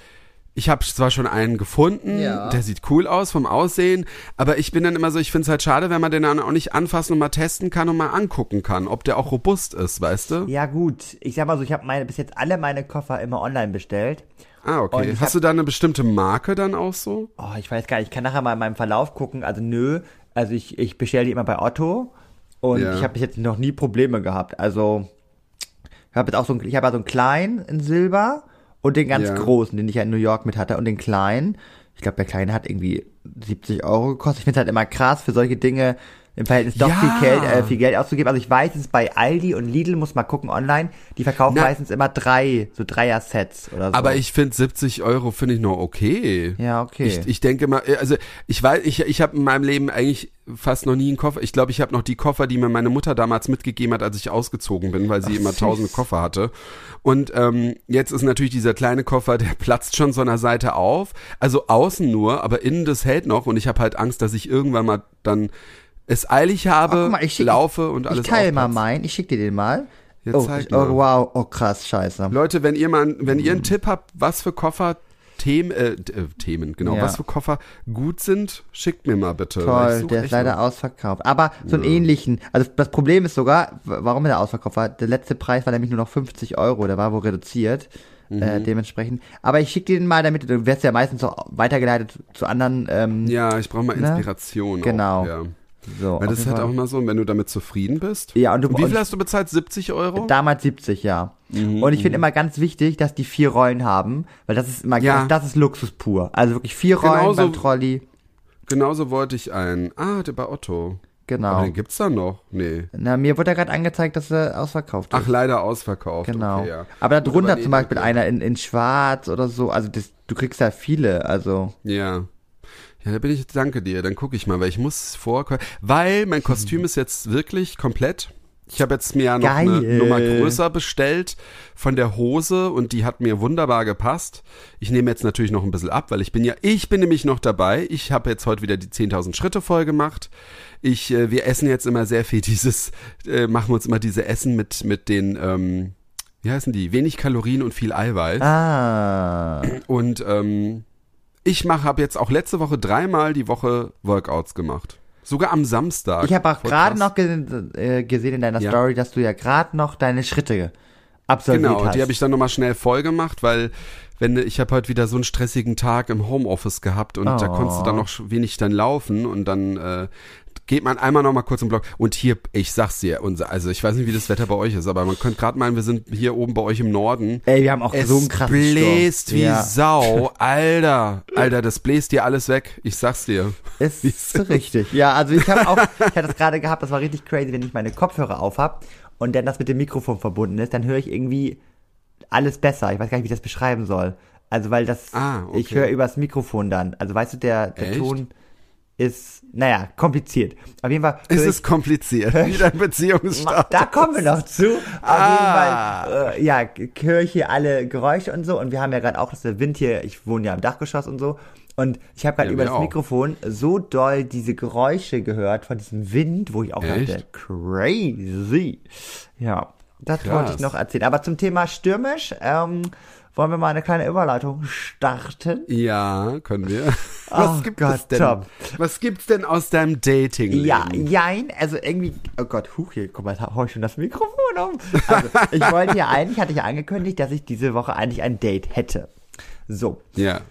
[SPEAKER 2] Ich habe zwar schon einen gefunden,
[SPEAKER 1] Ja.
[SPEAKER 2] der sieht cool aus vom Aussehen, aber ich bin dann immer so, ich finde es halt schade, wenn man den dann auch nicht anfassen und mal testen kann und mal angucken kann, ob der auch robust ist, weißt du?
[SPEAKER 1] Ja, gut. Ich sag mal so, ich habe meine, bis jetzt alle meine Koffer immer online bestellt.
[SPEAKER 2] Ah, okay. Hast
[SPEAKER 1] hab-
[SPEAKER 2] du da eine bestimmte Marke dann auch so?
[SPEAKER 1] Oh, ich weiß gar nicht. Ich kann nachher mal in meinem Verlauf gucken. Also nö. Also ich, ich bestelle die immer bei Otto. Und
[SPEAKER 2] Ja.
[SPEAKER 1] ich habe bis jetzt noch nie Probleme gehabt. Also ich habe jetzt auch so einen, ich habe ja so einen kleinen in Silber und den ganz
[SPEAKER 2] Ja.
[SPEAKER 1] großen, den ich ja in New York mit hatte. Und den kleinen, ich glaube, der kleine hat irgendwie 70 Euro gekostet. Ich finde es halt immer krass für solche Dinge im Verhältnis doch
[SPEAKER 2] Ja.
[SPEAKER 1] viel Geld, äh, viel Geld auszugeben. Also ich weiß, es bei Aldi und Lidl, muss mal gucken online, die verkaufen
[SPEAKER 2] Na-
[SPEAKER 1] meistens immer drei, so Dreier-Sets oder so.
[SPEAKER 2] Aber ich finde 70 Euro finde ich noch okay.
[SPEAKER 1] Ja, okay.
[SPEAKER 2] Ich, ich denke mal, also ich weiß, ich, ich habe in meinem Leben eigentlich fast noch nie einen Koffer. Ich glaube, ich habe noch die Koffer, die mir meine Mutter damals mitgegeben hat, als ich ausgezogen bin, weil sie immer
[SPEAKER 1] süß.
[SPEAKER 2] tausende Koffer hatte. Und ähm, jetzt ist natürlich dieser kleine Koffer, der platzt schon so einer Seite auf. Also außen nur, aber innen das hält noch. Und ich habe halt Angst, dass ich irgendwann mal dann es eilig habe,
[SPEAKER 1] Ach, mal, ich schick-
[SPEAKER 2] laufe und alles
[SPEAKER 1] Ich teile mal meinen, ich schick dir den mal.
[SPEAKER 2] Ja,
[SPEAKER 1] oh, ich, oh,
[SPEAKER 2] mal.
[SPEAKER 1] wow, oh krass, scheiße.
[SPEAKER 2] Leute, wenn ihr mal, wenn ihr einen Tipp habt, was für Koffer Themen, äh, äh, Themen, genau,
[SPEAKER 1] Ja.
[SPEAKER 2] was für Koffer gut sind, schickt mir mal bitte.
[SPEAKER 1] Toll, der ist leider
[SPEAKER 2] noch.
[SPEAKER 1] ausverkauft. Aber so einen ähnlichen, also das Problem ist sogar, warum er ausverkauft war, der letzte Preis war nämlich nur noch 50 Euro, der war wohl reduziert.
[SPEAKER 2] Mhm.
[SPEAKER 1] Äh, dementsprechend. Aber ich schick dir den mal, damit du wirst ja meistens auch weitergeleitet zu anderen. Ähm,
[SPEAKER 2] Ja, ich brauche mal
[SPEAKER 1] Ne?
[SPEAKER 2] Inspiration.
[SPEAKER 1] Genau.
[SPEAKER 2] Auch, ja.
[SPEAKER 1] So,
[SPEAKER 2] Weil das ist halt auch immer so, wenn du damit zufrieden bist.
[SPEAKER 1] Ja, und du
[SPEAKER 2] wie viel
[SPEAKER 1] und
[SPEAKER 2] hast du bezahlt? 70 Euro?
[SPEAKER 1] damals 70, ja.
[SPEAKER 2] Mhm,
[SPEAKER 1] und ich finde immer ganz wichtig, dass die vier Rollen haben, weil das ist immer
[SPEAKER 2] Ja.
[SPEAKER 1] das, das ist Luxus pur. Also wirklich vier Rollen
[SPEAKER 2] Genauso-
[SPEAKER 1] beim Trolley.
[SPEAKER 2] Genauso wollte ich einen. Ah, der bei Otto.
[SPEAKER 1] Genau.
[SPEAKER 2] Aber den gibt's da noch? Nee.
[SPEAKER 1] Na, mir wurde ja gerade angezeigt, dass er ausverkauft ist.
[SPEAKER 2] Ach, leider ausverkauft.
[SPEAKER 1] Genau.
[SPEAKER 2] Okay, ja.
[SPEAKER 1] Aber darunter zum Beispiel einer in, in Schwarz oder so. Also das, du kriegst ja viele. Also
[SPEAKER 2] Ja. Ja, da bin ich, danke dir. Dann gucke ich mal, weil ich muss vor, weil mein Kostüm ist jetzt wirklich komplett. Ich habe jetzt mir ja noch eine
[SPEAKER 1] Geil.
[SPEAKER 2] Nummer größer bestellt von der Hose und die hat mir wunderbar gepasst. Ich nehme jetzt natürlich noch ein bisschen ab, weil ich bin ja, ich bin nämlich noch dabei. Ich habe jetzt heute wieder die 10.000 Schritte voll gemacht. Ich, äh, wir essen jetzt immer sehr viel dieses, äh, machen wir uns immer diese Essen mit, mit den, ähm, wie heißen die? Wenig Kalorien und viel Eiweiß.
[SPEAKER 1] ah,
[SPEAKER 2] Und ähm, ich mache, habe jetzt auch letzte Woche dreimal die Woche Workouts gemacht. Sogar am Samstag.
[SPEAKER 1] ich habe auch gerade noch ge äh, gesehen in deiner
[SPEAKER 2] Ja.
[SPEAKER 1] Story, dass du ja gerade noch deine Schritte absolviert
[SPEAKER 2] Genau,
[SPEAKER 1] hast.
[SPEAKER 2] die habe ich dann nochmal schnell voll gemacht, weil wenn ich habe heute wieder so einen stressigen Tag im Homeoffice gehabt und da
[SPEAKER 1] Oh.
[SPEAKER 2] konntest du dann noch sch- wenig dann laufen und dann äh, geht man einmal nochmal kurz im Block und hier, ich sag's dir, unser, also ich weiß nicht, wie das Wetter bei euch ist, aber man könnte gerade meinen, wir sind hier oben bei euch im Norden.
[SPEAKER 1] Ey, wir haben auch
[SPEAKER 2] Es
[SPEAKER 1] so einen krassen
[SPEAKER 2] bläst
[SPEAKER 1] Sturm.
[SPEAKER 2] wie
[SPEAKER 1] ja.
[SPEAKER 2] Sau, Alter, Alter, das bläst dir alles weg. Ich sag's dir.
[SPEAKER 1] Ist richtig. Ja, also ich habe auch, ich hatte das gerade gehabt, das war richtig crazy, wenn ich meine Kopfhörer auf hab und dann das mit dem Mikrofon verbunden ist, dann höre ich irgendwie alles besser. Ich weiß gar nicht, wie ich das beschreiben soll. Also weil das,
[SPEAKER 2] Ah, okay.
[SPEAKER 1] ich höre übers Mikrofon dann. Also weißt du, der, der
[SPEAKER 2] Echt?
[SPEAKER 1] Ton ist, naja, kompliziert. Auf jeden Fall.
[SPEAKER 2] Es ist kompliziert, wie dein Beziehungsstart.
[SPEAKER 1] da kommen wir noch zu. Auf
[SPEAKER 2] Ah.
[SPEAKER 1] jeden Fall, äh, ja, höre ich hier alle Geräusche und so. Und wir haben ja gerade auch, dass der Wind hier, ich wohne ja im Dachgeschoss und so. Und ich habe gerade
[SPEAKER 2] Ja,
[SPEAKER 1] über das
[SPEAKER 2] auch.
[SPEAKER 1] Mikrofon so doll diese Geräusche gehört von diesem Wind, wo ich auch
[SPEAKER 2] Echt?
[SPEAKER 1] dachte, crazy. Ja, das
[SPEAKER 2] Krass.
[SPEAKER 1] wollte ich noch erzählen. Aber zum Thema stürmisch, ähm, wollen wir mal eine kleine Überleitung starten?
[SPEAKER 2] Ja, können wir.
[SPEAKER 1] Oh
[SPEAKER 2] Was gibt
[SPEAKER 1] Gott,
[SPEAKER 2] es denn?
[SPEAKER 1] top.
[SPEAKER 2] Was gibt's denn aus deinem Dating?
[SPEAKER 1] Ja, jein, also irgendwie, oh Gott, huch, hier, guck mal, hau ich schon das Mikrofon um. Also, ich wollte ja eigentlich, hatte ich ja angekündigt, dass ich diese Woche eigentlich ein Date hätte. So,
[SPEAKER 2] Ja.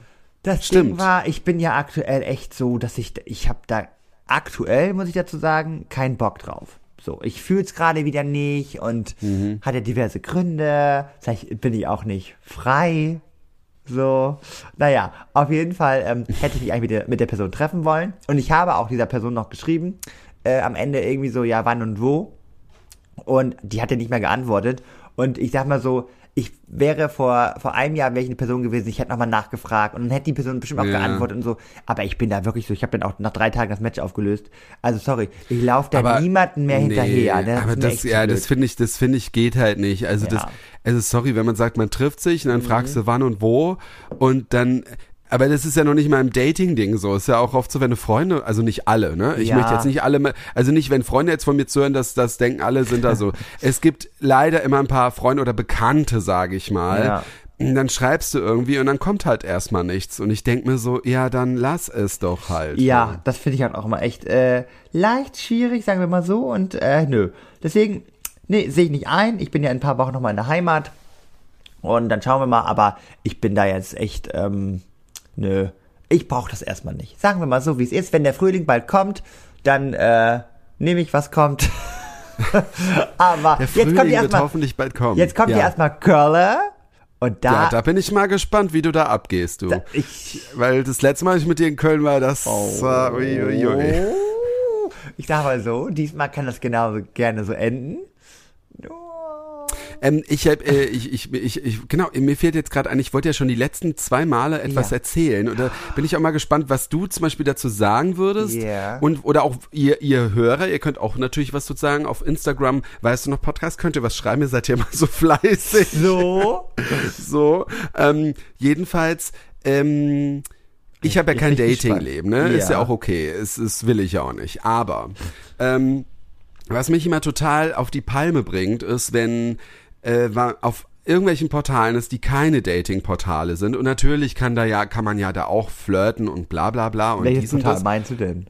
[SPEAKER 1] das
[SPEAKER 2] Stimmt.
[SPEAKER 1] Ding war, ich bin ja aktuell echt so, dass ich, ich habe da aktuell, muss ich dazu sagen, keinen Bock drauf. So, ich fühl's gerade wieder nicht und
[SPEAKER 2] Mhm.
[SPEAKER 1] hat ja diverse Gründe. Vielleicht bin ich auch nicht frei. So, naja, auf jeden Fall ähm, hätte ich mich eigentlich mit der, mit der Person treffen wollen. Und ich habe auch dieser Person noch geschrieben, äh, am Ende irgendwie so, ja, wann und wo. Und die hat ja nicht mehr geantwortet. Und ich sag mal so, ich wäre vor, vor einem Jahr wäre ich eine Person gewesen, ich hätte nochmal nachgefragt und dann hätte die Person bestimmt auch
[SPEAKER 2] Ja.
[SPEAKER 1] geantwortet und so. Aber ich bin da wirklich so, ich habe dann auch nach drei Tagen das Match aufgelöst. Also sorry, ich laufe da
[SPEAKER 2] Aber-
[SPEAKER 1] niemanden mehr
[SPEAKER 2] Nee,
[SPEAKER 1] hinterher. Ne?
[SPEAKER 2] aber das, ja, das finde ich, das finde ich geht halt nicht. Also das,
[SPEAKER 1] Ja.
[SPEAKER 2] also sorry, wenn man sagt, man trifft sich und dann
[SPEAKER 1] Mhm.
[SPEAKER 2] fragst du wann und wo und dann, aber das ist ja noch nicht mal im Dating-Ding so. Ist ja auch oft so, wenn du Freunde, also nicht alle, ne? Ich
[SPEAKER 1] Ja.
[SPEAKER 2] möchte jetzt nicht alle, also nicht, wenn Freunde jetzt von mir zuhören, dass das denken, alle sind da so. es gibt leider immer ein paar Freunde oder Bekannte, sage ich mal.
[SPEAKER 1] Ja.
[SPEAKER 2] Dann schreibst du irgendwie und dann kommt halt erstmal nichts. Und ich denk mir so, ja, dann lass es doch halt.
[SPEAKER 1] Ja, das finde ich halt auch immer echt äh, leicht schwierig, sagen wir mal so. Und äh, nö. Deswegen, nee, sehe ich nicht ein. Ich bin ja in ein paar Wochen nochmal in der Heimat. Und dann schauen wir mal. Aber ich bin da jetzt echt, ähm, nö. Ich brauche das erstmal nicht. Sagen wir mal so, wie es ist. Wenn der Frühling bald kommt, dann äh, nehme ich, was kommt. aber
[SPEAKER 2] Der
[SPEAKER 1] jetzt kommt ja
[SPEAKER 2] wird
[SPEAKER 1] erstmal,
[SPEAKER 2] hoffentlich bald kommen.
[SPEAKER 1] jetzt kommt ja,
[SPEAKER 2] ja
[SPEAKER 1] erstmal Curler. Und da,
[SPEAKER 2] Ja, da bin ich mal gespannt, wie du da abgehst, du.
[SPEAKER 1] da ich,
[SPEAKER 2] Weil das letzte Mal, als ich mit dir in Köln war, das war ui, ui, ui.
[SPEAKER 1] Oh. Ich sag mal so, diesmal kann das genauso gerne so enden.
[SPEAKER 2] Ähm, ich, hab, äh, ich, ich, ich, ich, genau, mir fehlt jetzt gerade ein, ich wollte ja schon die letzten zwei Male etwas
[SPEAKER 1] Ja.
[SPEAKER 2] erzählen. Und da bin ich auch mal gespannt, was du zum Beispiel dazu sagen würdest.
[SPEAKER 1] Ja.
[SPEAKER 2] Und, oder auch ihr, ihr Hörer, ihr könnt auch natürlich was sozusagen auf Instagram, weißt du noch, Podcast, könnt ihr was schreiben, ihr seid ja immer so fleißig.
[SPEAKER 1] So.
[SPEAKER 2] so. Ähm, jedenfalls, ähm, ich habe ja kein. Dating-Leben, ne? Ist ja
[SPEAKER 1] Ja.
[SPEAKER 2] auch okay. Es, es will ich ja auch nicht. Aber ähm, was mich immer total auf die Palme bringt, ist, wenn äh, auf irgendwelchen Portalen ist, die keine Dating-Portale sind. Und natürlich kann da ja, kann man ja da auch flirten und bla bla bla und
[SPEAKER 1] Welches Portal meinst du denn?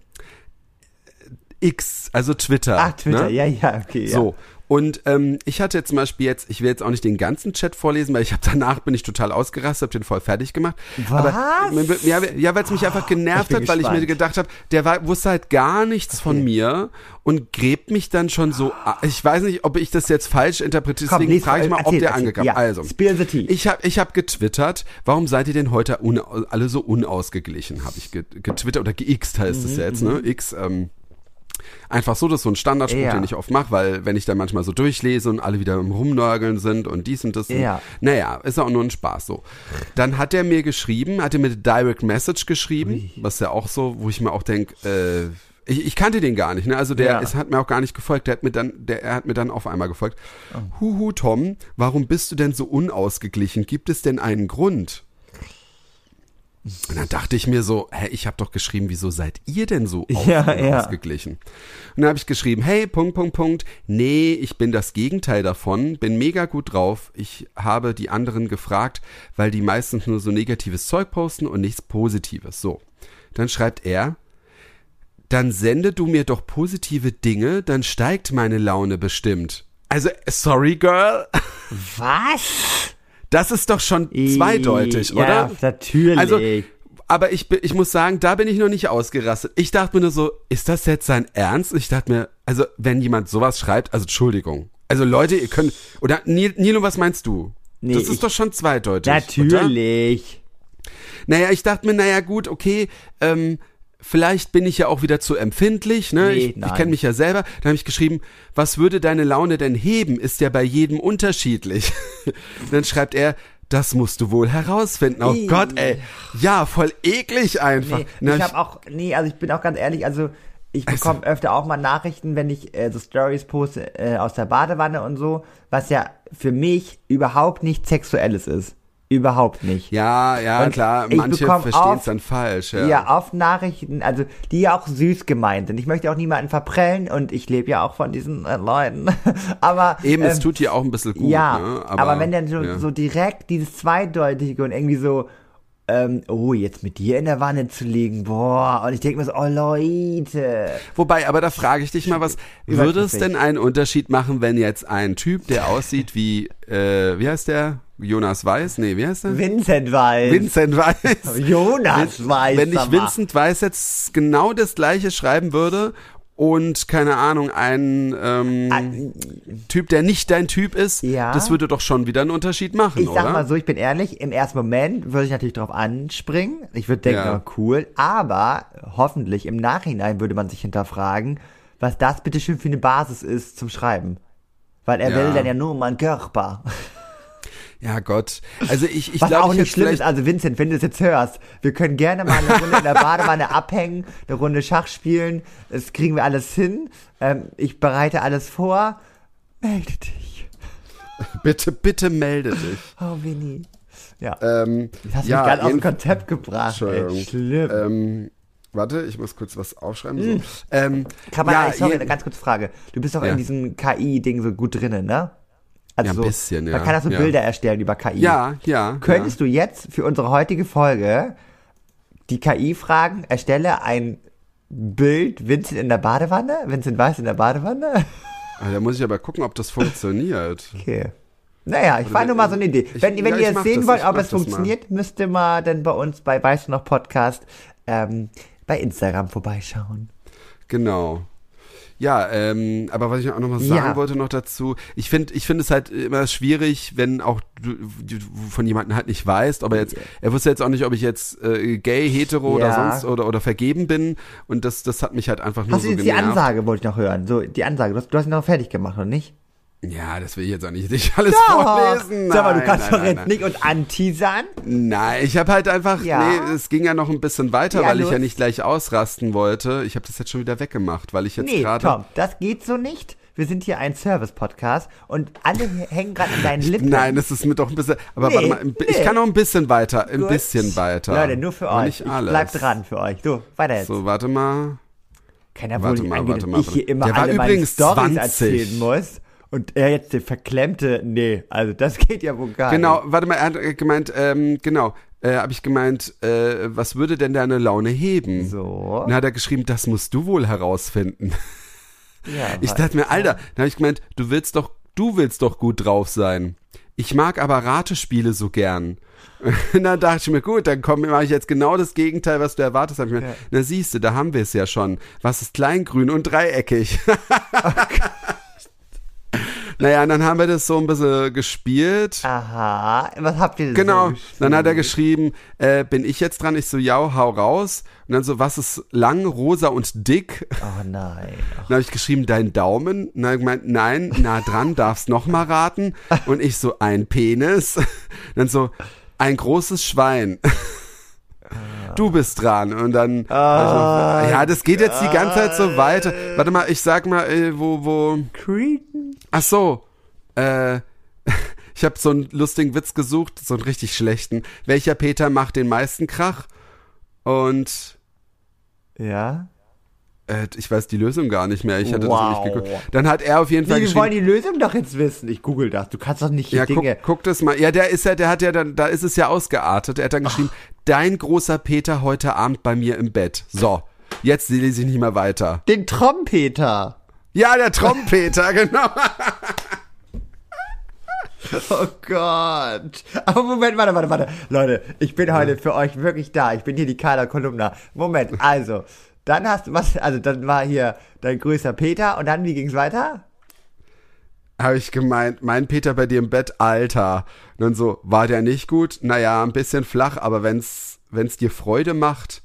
[SPEAKER 2] X, also Twitter.
[SPEAKER 1] Ach, Twitter,
[SPEAKER 2] ne?
[SPEAKER 1] ja, ja, okay.
[SPEAKER 2] So. Und ähm, ich hatte zum Beispiel jetzt, ich will jetzt auch nicht den ganzen Chat vorlesen, weil ich habe danach bin ich total ausgerastet, habe den voll fertig gemacht.
[SPEAKER 1] Was?
[SPEAKER 2] Aber, ja, ja weil es mich einfach genervt hat, weil ich mir
[SPEAKER 1] gespannt.
[SPEAKER 2] gedacht habe, der war, wusste halt gar nichts von mir und gräbt mich dann schon so. a- Ich weiß nicht, ob ich das jetzt falsch interpretiere,
[SPEAKER 1] Komm,
[SPEAKER 2] deswegen frage ich mal, ob
[SPEAKER 1] erzähl,
[SPEAKER 2] der
[SPEAKER 1] erzähl.
[SPEAKER 2] angekam.
[SPEAKER 1] Ja,
[SPEAKER 2] Also,
[SPEAKER 1] spill the tea.
[SPEAKER 2] ich habe ich hab getwittert, warum seid ihr denn heute alle so unausgeglichen, habe ich get- getwittert oder geixt heißt
[SPEAKER 1] Mhm,
[SPEAKER 2] es jetzt, ne? X, ähm, Einfach so, das ist so ein Standardspruch,
[SPEAKER 1] Ja.
[SPEAKER 2] den ich oft mache, weil wenn ich dann manchmal so durchlese und alle wieder im Rumnörgeln sind und dies und das. und-
[SPEAKER 1] Ja.
[SPEAKER 2] Naja, ist auch nur ein Spaß so. Dann hat er mir geschrieben, hat er mir eine Direct Message geschrieben, was ja auch so, wo ich mir auch denke, äh, ich, ich kannte den gar nicht, ne? Also der
[SPEAKER 1] Ja.
[SPEAKER 2] ist, hat mir auch gar nicht gefolgt, der hat mir dann, der, er hat mir dann auf einmal gefolgt.
[SPEAKER 1] Oh.
[SPEAKER 2] Huhu, Tom, warum bist du denn so unausgeglichen? Gibt es denn einen Grund? Und dann dachte ich mir so, hä, ich habe doch geschrieben, wieso seid ihr denn so
[SPEAKER 1] Ja, ja.
[SPEAKER 2] unausgeglichen? Und dann habe ich geschrieben, hey, Punkt, Punkt, Punkt, nee, ich bin das Gegenteil davon, bin mega gut drauf. Ich habe die anderen gefragt, weil die meistens nur so negatives Zeug posten und nichts Positives. So. Dann schreibt er, dann sende du mir doch positive Dinge, dann steigt meine Laune bestimmt. Also, sorry, Girl,
[SPEAKER 1] Was?
[SPEAKER 2] Das ist doch schon zweideutig,
[SPEAKER 1] ja,
[SPEAKER 2] oder?
[SPEAKER 1] natürlich.
[SPEAKER 2] Also, aber ich, ich muss sagen, da bin ich noch nicht ausgerastet. Ich dachte mir nur so, ist das jetzt sein Ernst? Ich dachte mir, also wenn jemand sowas schreibt, also Entschuldigung. Also Leute, ihr könnt, oder Nil- Nilo, was meinst du?
[SPEAKER 1] Nee,
[SPEAKER 2] das ist doch schon zweideutig. Oder?
[SPEAKER 1] natürlich.
[SPEAKER 2] Naja, ich dachte mir, naja gut, okay, ähm, vielleicht bin ich ja auch wieder zu empfindlich, ne?
[SPEAKER 1] Nee,
[SPEAKER 2] ich ich kenne mich ja selber. Dann habe ich geschrieben, was würde deine Laune denn heben? Ist ja bei jedem unterschiedlich. Dann schreibt er, das musst du wohl herausfinden. Oh
[SPEAKER 1] Ih.
[SPEAKER 2] Gott, ey. Ja, voll eklig einfach.
[SPEAKER 1] Nee,
[SPEAKER 2] Na,
[SPEAKER 1] ich habe auch, nee, also ich bin auch ganz ehrlich, also ich bekomme öfter auch mal Nachrichten, wenn ich äh, so Stories poste äh, aus der Badewanne und so, was ja für mich überhaupt nicht sexuelles ist. Überhaupt nicht.
[SPEAKER 2] ja, ja,
[SPEAKER 1] Und
[SPEAKER 2] klar, manche verstehen es dann falsch.
[SPEAKER 1] Ja.
[SPEAKER 2] Ja.
[SPEAKER 1] oft Nachrichten, also die ja auch süß gemeint sind. Ich möchte auch niemanden verprellen und ich lebe ja auch von diesen äh, Leuten. aber
[SPEAKER 2] Eben, es
[SPEAKER 1] ähm,
[SPEAKER 2] tut dir auch ein bisschen gut.
[SPEAKER 1] ja,
[SPEAKER 2] ne?
[SPEAKER 1] aber, wenn dann so,
[SPEAKER 2] ja.
[SPEAKER 1] so direkt dieses Zweideutige und irgendwie so, ähm, oh, jetzt mit dir in der Wanne zu liegen, boah, und ich denke mir so, oh Leute.
[SPEAKER 2] Wobei, aber da frage ich dich mal was. Würde es denn einen Unterschied machen, wenn jetzt ein Typ, der aussieht wie, äh, wie heißt der? Jonas Weiß? Nee, wie heißt der?
[SPEAKER 1] Vincent Weiß.
[SPEAKER 2] Vincent Weiß.
[SPEAKER 1] Jonas Weiß.
[SPEAKER 2] Wenn ich
[SPEAKER 1] sag.
[SPEAKER 2] Vincent Weiß jetzt genau das gleiche schreiben würde und keine Ahnung, ein ähm,
[SPEAKER 1] Ah,
[SPEAKER 2] Typ, der nicht dein Typ ist,
[SPEAKER 1] Ja.
[SPEAKER 2] das würde doch schon wieder einen Unterschied machen,
[SPEAKER 1] Ich sag
[SPEAKER 2] oder?
[SPEAKER 1] mal so, ich bin ehrlich, im ersten Moment würde ich natürlich drauf anspringen. Ich würde denken,
[SPEAKER 2] Ja.
[SPEAKER 1] oh, cool, aber hoffentlich im Nachhinein würde man sich hinterfragen, was das bitte schön für eine Basis ist zum Schreiben. Weil er
[SPEAKER 2] Ja.
[SPEAKER 1] will dann ja nur meinen Körper.
[SPEAKER 2] Ja, Gott. Also ich, ich
[SPEAKER 1] Was
[SPEAKER 2] glaube,
[SPEAKER 1] auch
[SPEAKER 2] ich
[SPEAKER 1] nicht schlimm ist, also Vincent, wenn du es jetzt hörst, wir können gerne mal eine Runde in der Badewanne abhängen, eine Runde Schach spielen, das kriegen wir alles hin. Ähm, ich bereite alles vor. Melde dich.
[SPEAKER 2] bitte, bitte melde dich.
[SPEAKER 1] Oh, Winnie. Ja.
[SPEAKER 2] Ähm,
[SPEAKER 1] Das hast du
[SPEAKER 2] ja,
[SPEAKER 1] mich ganz aus dem Konzept gebracht. Ey. Schlimm.
[SPEAKER 2] Ähm, warte, ich muss kurz was aufschreiben. So. Ähm,
[SPEAKER 1] Kann man,
[SPEAKER 2] ja,
[SPEAKER 1] sorry, eine ganz kurze Frage. Du bist doch
[SPEAKER 2] Ja.
[SPEAKER 1] in diesem KI-Ding so gut drinnen, ne? Also
[SPEAKER 2] Ja, ein
[SPEAKER 1] so,
[SPEAKER 2] bisschen, ja.
[SPEAKER 1] Man kann auch so
[SPEAKER 2] Ja.
[SPEAKER 1] Bilder erstellen über KI.
[SPEAKER 2] ja, ja.
[SPEAKER 1] Könntest du jetzt für unsere heutige Folge die KI fragen, erstelle ein Bild Vincent in der Badewanne? Vincent Weiß in der Badewanne?
[SPEAKER 2] ja. Ah, Da muss ich aber gucken, ob das funktioniert.
[SPEAKER 1] Okay. Naja, ich war nur mal so eine Idee.
[SPEAKER 2] Ich-
[SPEAKER 1] wenn wenn
[SPEAKER 2] ja,
[SPEAKER 1] ihr
[SPEAKER 2] mach
[SPEAKER 1] sehen
[SPEAKER 2] das,
[SPEAKER 1] wollt, ob es
[SPEAKER 2] das mal.
[SPEAKER 1] funktioniert, müsst ihr mal dann bei uns bei Weißt du noch Podcast ähm, bei Instagram vorbeischauen.
[SPEAKER 2] Genau. Ja, ähm, aber was ich auch noch mal sagen
[SPEAKER 1] Ja.
[SPEAKER 2] wollte noch dazu, ich finde ich finde es halt immer schwierig, wenn auch du, du von jemandem halt nicht weißt, aber jetzt, er wusste jetzt auch nicht, ob ich jetzt äh, gay, hetero oder
[SPEAKER 1] Ja.
[SPEAKER 2] sonst oder, oder vergeben bin und das, das hat mich halt einfach nur
[SPEAKER 1] Hast
[SPEAKER 2] so
[SPEAKER 1] du jetzt die
[SPEAKER 2] genervt.
[SPEAKER 1] Ansage, wollte ich noch hören. So, die Ansage. Du hast, du hast ihn noch fertig gemacht, oder nicht?
[SPEAKER 2] Ja, das will ich jetzt auch nicht, nicht alles vorlesen.
[SPEAKER 1] Sag mal, du
[SPEAKER 2] Nein,
[SPEAKER 1] kannst
[SPEAKER 2] nein,
[SPEAKER 1] doch
[SPEAKER 2] nein,
[SPEAKER 1] jetzt
[SPEAKER 2] nein.
[SPEAKER 1] nicht und anteasern.
[SPEAKER 2] Nein, ich habe halt einfach,
[SPEAKER 1] Ja.
[SPEAKER 2] nee, es ging ja noch ein bisschen weiter,
[SPEAKER 1] Ja,
[SPEAKER 2] weil ich
[SPEAKER 1] los.
[SPEAKER 2] ja nicht gleich ausrasten wollte. Ich habe das jetzt schon wieder weggemacht, weil ich jetzt
[SPEAKER 1] Nee,
[SPEAKER 2] gerade
[SPEAKER 1] Tom, das geht so nicht. Wir sind hier ein Service-Podcast und alle hängen gerade an deinen Lippen.
[SPEAKER 2] Nein, das ist mir doch ein bisschen. Aber
[SPEAKER 1] Nee,
[SPEAKER 2] warte mal, bi- ich
[SPEAKER 1] nee.
[SPEAKER 2] kann noch ein bisschen weiter, ein
[SPEAKER 1] Gut.
[SPEAKER 2] bisschen weiter.
[SPEAKER 1] Leute, nur für euch.
[SPEAKER 2] Nicht
[SPEAKER 1] Ich
[SPEAKER 2] alles.
[SPEAKER 1] bleib dran für euch. So, weiter jetzt.
[SPEAKER 2] So, warte mal.
[SPEAKER 1] Kann ja wohl
[SPEAKER 2] warte
[SPEAKER 1] nicht
[SPEAKER 2] mal,
[SPEAKER 1] angehen,
[SPEAKER 2] warte mal,
[SPEAKER 1] ich hier immer
[SPEAKER 2] Der war
[SPEAKER 1] alle meine
[SPEAKER 2] übrigens
[SPEAKER 1] Storys
[SPEAKER 2] 20.
[SPEAKER 1] erzählen muss. Und er jetzt der verklemmte, nee, also das geht ja wohl gar
[SPEAKER 2] Genau,
[SPEAKER 1] nicht.
[SPEAKER 2] warte mal, er hat gemeint, ähm, genau, äh, habe ich gemeint, äh, was würde denn deine Laune heben?
[SPEAKER 1] So.
[SPEAKER 2] Dann hat er geschrieben, das musst du wohl herausfinden.
[SPEAKER 1] Ja,
[SPEAKER 2] Ich dachte mir, Alter, dann habe ich gemeint, du willst doch, du willst doch gut drauf sein. Ich mag aber Ratespiele so gern. Und dann dachte ich mir, gut, dann komm, mache ich jetzt genau das Gegenteil, was du erwartest. Hab ich mir,
[SPEAKER 1] Ja.
[SPEAKER 2] Na siehst du, da haben wir es ja schon. Was ist kleingrün und dreieckig? Naja, und dann haben wir das so ein bisschen gespielt.
[SPEAKER 1] Aha, was habt ihr denn
[SPEAKER 2] Genau,
[SPEAKER 1] so
[SPEAKER 2] dann hat er geschrieben, äh, bin ich jetzt dran? Ich so, ja, hau raus. Und dann so, was ist lang, rosa und dick?
[SPEAKER 1] Oh nein. Ach,
[SPEAKER 2] Dann habe ich geschrieben, dein Daumen. Und dann gemeint, nein, nah dran, darfst noch mal raten. Und ich so, ein Penis. Dann so, ein großes Schwein. Du bist dran. Und dann, also, ja, das geht jetzt die ganze Zeit so weiter. Warte mal, ich sag mal, äh, wo, wo,
[SPEAKER 1] Cretan?
[SPEAKER 2] ach so, äh, ich habe so einen lustigen Witz gesucht, so einen richtig schlechten. Welcher Peter macht den meisten Krach? Und
[SPEAKER 1] Ja.
[SPEAKER 2] äh, ich weiß die Lösung gar nicht mehr. Ich hatte das
[SPEAKER 1] Wow.
[SPEAKER 2] nicht geguckt. Dann hat er auf jeden Fall
[SPEAKER 1] Nee, wir wollen die Lösung doch jetzt wissen. Ich google das. Du kannst doch nicht
[SPEAKER 2] Ja, guck,
[SPEAKER 1] Dinge.
[SPEAKER 2] guck das mal. Ja, der ist ja, der hat ja dann, da ist es ja ausgeartet. Er hat dann geschrieben, dein großer Peter heute Abend bei mir im Bett. So, jetzt lese ich nicht mehr weiter.
[SPEAKER 1] Den Trompeter.
[SPEAKER 2] Ja, der Trompeter, genau.
[SPEAKER 1] Oh Gott. Aber Moment, warte, warte, warte. Leute, ich bin heute für euch wirklich da. Ich bin hier die Carla Kolumna. Moment, also. Dann hast du, was, also dann war hier dein größter Peter und dann, wie ging's weiter?
[SPEAKER 2] Habe ich gemeint, mein Peter bei dir im Bett, Alter. Und dann so, war der nicht gut? Naja, ein bisschen flach, aber wenn's, wenn's dir Freude macht,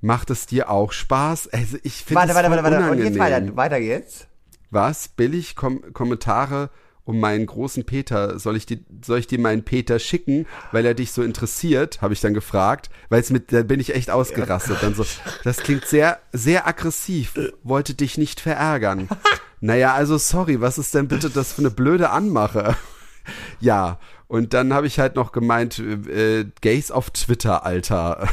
[SPEAKER 2] macht es dir auch Spaß? Also ich finde
[SPEAKER 1] Warte,
[SPEAKER 2] es
[SPEAKER 1] warte, warte, warte. Und jetzt weiter, weiter geht's.
[SPEAKER 2] Was? Billig Kom Kommentare um meinen großen Peter. Soll ich, dir, soll ich dir meinen Peter schicken, weil er dich so interessiert? Habe ich dann gefragt. Weil es mit, da bin ich echt ausgerastet. Dann so, das klingt sehr, sehr aggressiv. Wollte dich nicht verärgern. Naja, also sorry, was ist denn bitte das für eine blöde Anmache? Ja, und dann habe ich halt noch gemeint, äh, Gays auf Twitter, Alter.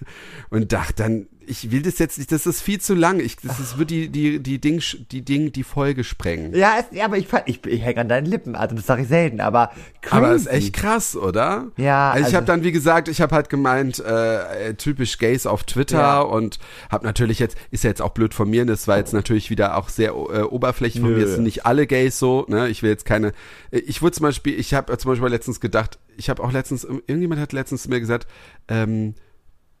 [SPEAKER 2] Und dachte dann, ich will das jetzt nicht, das ist viel zu lang. Ich, das ist, wird die, die, die Ding, die Ding, die Folge sprengen.
[SPEAKER 1] Ja, es, ja aber ich, ich, ich hänge an deinen Lippen. Also, das sage ich selten, aber crazy.
[SPEAKER 2] Aber ist echt krass, oder?
[SPEAKER 1] Ja,
[SPEAKER 2] Also ich
[SPEAKER 1] also-
[SPEAKER 2] habe dann, wie gesagt, ich habe halt gemeint, äh, äh, typisch Gays auf Twitter
[SPEAKER 1] Ja.
[SPEAKER 2] und habe natürlich jetzt, ist ja jetzt auch blöd von mir, das war jetzt natürlich wieder auch sehr äh, oberflächlich von
[SPEAKER 1] Nö.
[SPEAKER 2] mir, es sind nicht alle Gays so, ne? Ich will jetzt keine, äh, ich wurde zum Beispiel, ich habe zum Beispiel letztens gedacht, ich habe auch letztens, irgendjemand hat letztens zu mir gesagt, ähm,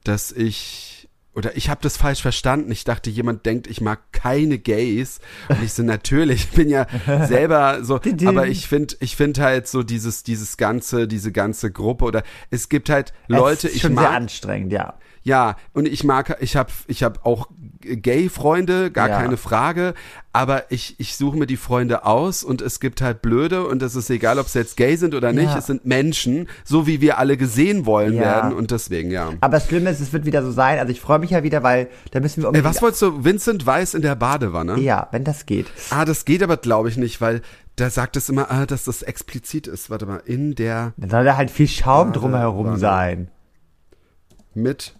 [SPEAKER 2] dass ich oder ich habe das falsch verstanden. Ich dachte, jemand denkt, ich mag keine Gays. Und ich so, natürlich, ich bin ja selber so, aber ich finde, ich finde halt so dieses, dieses ganze, diese ganze Gruppe oder es gibt halt Leute,
[SPEAKER 1] es ist
[SPEAKER 2] ich
[SPEAKER 1] schon
[SPEAKER 2] mag,
[SPEAKER 1] sehr anstrengend, ja.
[SPEAKER 2] Ja, und ich mag, ich habe ich hab auch Gay-Freunde, gar
[SPEAKER 1] Ja.
[SPEAKER 2] keine Frage, aber ich, ich suche mir die Freunde aus und es gibt halt Blöde und es ist egal, ob sie jetzt gay sind oder nicht,
[SPEAKER 1] Ja.
[SPEAKER 2] es sind Menschen, so wie wir alle gesehen wollen
[SPEAKER 1] Ja.
[SPEAKER 2] werden und deswegen, ja.
[SPEAKER 1] Aber das Schlimme ist, es wird wieder so sein. Also ich freue mich ja wieder, weil da müssen wir
[SPEAKER 2] Ey,
[SPEAKER 1] unbedingt.
[SPEAKER 2] was wolltest du, Vincent Weiß in der Badewanne?
[SPEAKER 1] ja, wenn das geht.
[SPEAKER 2] Ah, das geht aber, glaube ich, nicht, weil da sagt es immer, ah, dass das explizit ist. Warte mal, in der
[SPEAKER 1] Dann soll da halt viel Schaum
[SPEAKER 2] Warte,
[SPEAKER 1] drumherum sein.
[SPEAKER 2] mit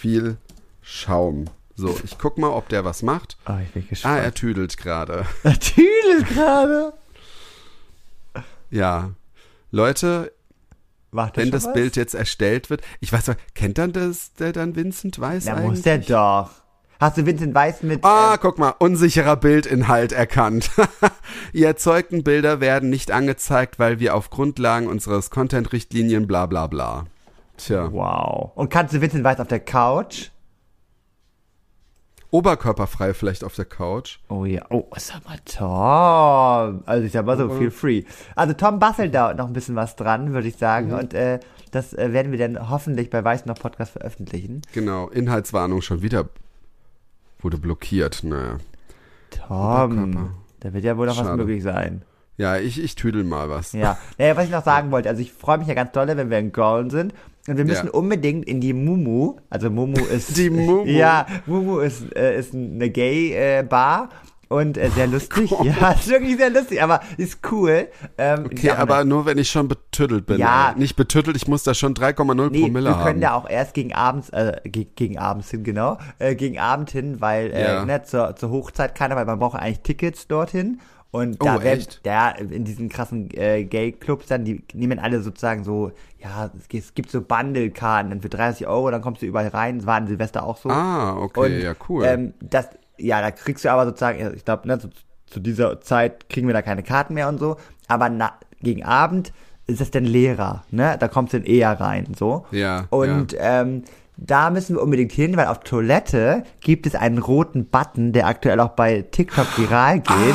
[SPEAKER 2] viel Schaum. So, ich guck mal, ob der was macht.
[SPEAKER 1] Oh, ich bin
[SPEAKER 2] Ah,
[SPEAKER 1] gespannt.
[SPEAKER 2] er tüdelt gerade.
[SPEAKER 1] Natürlich gerade.
[SPEAKER 2] Ja. Leute,
[SPEAKER 1] Macht
[SPEAKER 2] wenn das
[SPEAKER 1] was?
[SPEAKER 2] Bild jetzt erstellt wird, ich weiß, kennt dann das, der dann Vincent Weiß
[SPEAKER 1] Da
[SPEAKER 2] eigentlich?
[SPEAKER 1] muss der doch. Hast du Vincent Weiß mit.
[SPEAKER 2] Ah,
[SPEAKER 1] äh,
[SPEAKER 2] guck mal, unsicherer Bildinhalt erkannt. Die erzeugten Bilder werden nicht angezeigt, weil wir auf Grundlagen unseres Content-Richtlinien bla bla bla. Tja,
[SPEAKER 1] wow. Und kannst du Vincent Weiß auf der Couch?
[SPEAKER 2] oberkörperfrei vielleicht auf der Couch.
[SPEAKER 1] Oh ja. Oh, ist aber Tom. Also ich sag mal so, feel free. Also Tom bastelt da noch ein bisschen was dran, würde ich sagen.
[SPEAKER 2] Mhm.
[SPEAKER 1] Und äh, das äh, werden wir dann hoffentlich bei Weiß noch Podcast veröffentlichen.
[SPEAKER 2] Genau, Inhaltswarnung schon wieder wurde blockiert. Naja.
[SPEAKER 1] Tom,
[SPEAKER 2] Oberkörper.
[SPEAKER 1] da wird ja wohl noch was
[SPEAKER 2] Schade.
[SPEAKER 1] möglich sein.
[SPEAKER 2] Ja, ich, ich tüdel mal was.
[SPEAKER 1] Ja. Naja, was ich noch sagen wollte, also ich freue mich ja ganz dolle, wenn wir in Köln sind. Und wir müssen
[SPEAKER 2] Ja.
[SPEAKER 1] unbedingt in die Mumu. Also Mumu ist.
[SPEAKER 2] Die Mumu.
[SPEAKER 1] Ja, Mumu ist, äh, ist eine Gay-Bar. Und äh, sehr lustig. ja, ist wirklich sehr lustig, aber ist cool. Ähm,
[SPEAKER 2] Okay,
[SPEAKER 1] ja,
[SPEAKER 2] aber nur wenn ich schon betüttelt bin.
[SPEAKER 1] Ja.
[SPEAKER 2] ey. Nicht betüttelt, ich muss da schon 3,0
[SPEAKER 1] Nee,
[SPEAKER 2] Promille
[SPEAKER 1] wir können
[SPEAKER 2] haben.
[SPEAKER 1] da auch erst gegen abends, äh, gegen, gegen abends hin, genau, äh, gegen Abend hin, weil äh,
[SPEAKER 2] Ja.
[SPEAKER 1] ne, zur, zur Hochzeit keiner, weil man braucht eigentlich Tickets dorthin. Und
[SPEAKER 2] Oh,
[SPEAKER 1] da werden, ja, in diesen krassen äh, Gay-Clubs dann, die nehmen alle sozusagen so, ja, es, gibt- es gibt so Bundle-Karten, dann für 30 Euro, dann kommst du überall rein, das war in Silvester auch so.
[SPEAKER 2] Ah, okay,
[SPEAKER 1] Und,
[SPEAKER 2] ja, cool.
[SPEAKER 1] Ähm, das, ja, da kriegst du aber sozusagen, ich glaube, ne, zu, zu dieser Zeit kriegen wir da keine Karten mehr und so, aber na, gegen Abend ist es dann leerer, ne? Da kommst du dann eher rein, so.
[SPEAKER 2] Ja,
[SPEAKER 1] Und ähm, da müssen wir unbedingt hin, weil auf Toilette gibt es einen roten Button, der aktuell auch bei TikTok viral geht.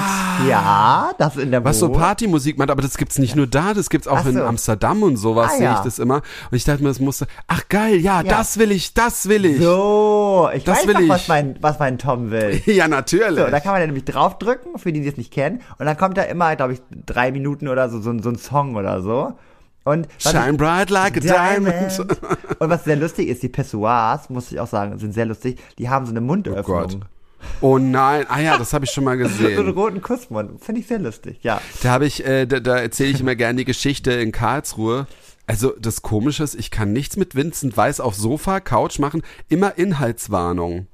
[SPEAKER 1] Ja, das ist in der
[SPEAKER 2] Ah. Was so
[SPEAKER 1] Wo.
[SPEAKER 2] Partymusik macht, aber das gibt's nicht nur da, das gibt's auch
[SPEAKER 1] Ach
[SPEAKER 2] in
[SPEAKER 1] so.
[SPEAKER 2] Amsterdam und sowas,
[SPEAKER 1] Ah,
[SPEAKER 2] sehe ich
[SPEAKER 1] ja.
[SPEAKER 2] das immer. Und ich dachte mir, das musste, ach geil, ja,
[SPEAKER 1] Ja.
[SPEAKER 2] das will ich, das will ich.
[SPEAKER 1] So, ich
[SPEAKER 2] Das
[SPEAKER 1] weiß
[SPEAKER 2] will
[SPEAKER 1] doch, was
[SPEAKER 2] ich.
[SPEAKER 1] mein, was mein Tom will.
[SPEAKER 2] Ja, natürlich.
[SPEAKER 1] So, da kann man dann nämlich draufdrücken, für die, die es nicht kennen. Und dann kommt da immer, glaube ich, drei Minuten oder so, so, so ein Song oder so. Und ich-
[SPEAKER 2] Shine bright like a diamond.
[SPEAKER 1] Und was sehr lustig ist, die Pessoas, muss ich auch sagen, sind sehr lustig. Die haben so eine Mundöffnung.
[SPEAKER 2] Gott. Oh nein, ah ja, das habe ich schon mal
[SPEAKER 1] so einen
[SPEAKER 2] gesehen.
[SPEAKER 1] roten Kussmund. Finde ich sehr lustig, ja.
[SPEAKER 2] Da habe ich, äh, da, da erzähle ich immer gerne die Geschichte in Karlsruhe. Also das Komische ist, ich kann nichts mit Vincent Weiß auf Sofa, Couch machen, immer Inhaltswarnung.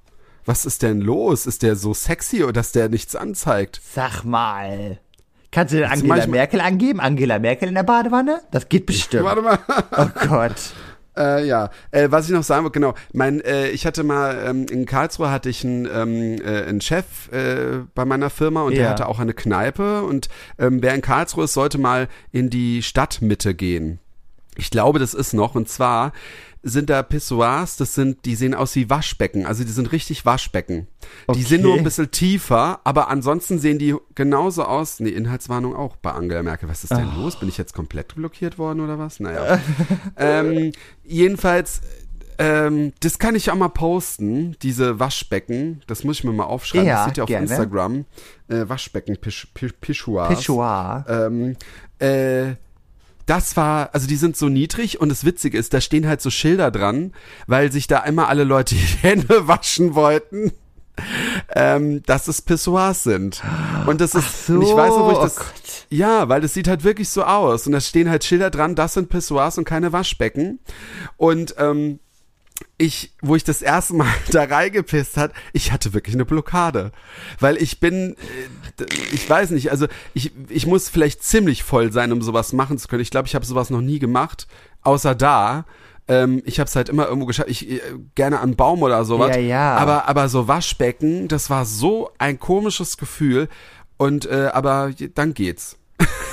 [SPEAKER 2] Was ist denn los? Ist der so sexy oder dass der nichts anzeigt?
[SPEAKER 1] Sag mal. Kannst du denn Angela
[SPEAKER 2] mach ich mal-
[SPEAKER 1] Merkel angeben? Angela Merkel in der Badewanne? Das geht bestimmt.
[SPEAKER 2] Warte mal.
[SPEAKER 1] Oh Gott.
[SPEAKER 2] Äh, ja, äh, was ich noch sagen wollte, genau, mein, äh, ich hatte mal, ähm, in Karlsruhe hatte ich einen, ähm, äh, einen Chef äh, bei meiner Firma und der
[SPEAKER 1] Ja.
[SPEAKER 2] hatte auch eine Kneipe und ähm, wer in Karlsruhe ist, sollte mal in die Stadtmitte gehen. Ich glaube, das ist noch, und zwar sind da Pissoirs, das sind, die sehen aus wie Waschbecken, also die sind richtig Waschbecken. Die sind nur
[SPEAKER 1] Okay.
[SPEAKER 2] ein bisschen tiefer, aber ansonsten sehen die genauso aus. Nee, Inhaltswarnung auch bei Angela Merkel. Was ist denn los? Bin ich jetzt komplett blockiert worden oder was? Naja. ähm, jedenfalls, ähm, das kann ich auch mal posten, diese Waschbecken. Das muss ich mir mal aufschreiben.
[SPEAKER 1] Ja,
[SPEAKER 2] das seht ihr auf
[SPEAKER 1] gerne.
[SPEAKER 2] Instagram. Äh, Waschbecken, Pisch, Pisch.
[SPEAKER 1] Pissoir.
[SPEAKER 2] Ähm, äh, das war, also die sind so niedrig und das Witzige ist, da stehen halt so Schilder dran, weil sich da immer alle Leute die Hände waschen wollten. Ähm, dass es Pissoirs sind. Und das ist,
[SPEAKER 1] so,
[SPEAKER 2] ich weiß noch, wo ich
[SPEAKER 1] oh
[SPEAKER 2] das,
[SPEAKER 1] Gott.
[SPEAKER 2] ja, weil das sieht halt wirklich so aus. Und da stehen halt Schilder dran, das sind Pissoirs und keine Waschbecken. Und, ähm, ich, wo ich das erste Mal da reingepisst hat, ich hatte wirklich eine Blockade. Weil ich bin, äh, ich weiß nicht, also ich, ich muss vielleicht ziemlich voll sein, um sowas machen zu können. Ich glaube, ich habe sowas noch nie gemacht, außer da. Ähm, ich habe es halt immer irgendwo geschafft. Ich äh, gerne an Baum oder sowas.
[SPEAKER 1] Ja, ja.
[SPEAKER 2] Aber aber so Waschbecken, das war so ein komisches Gefühl. Und äh, aber dann geht's.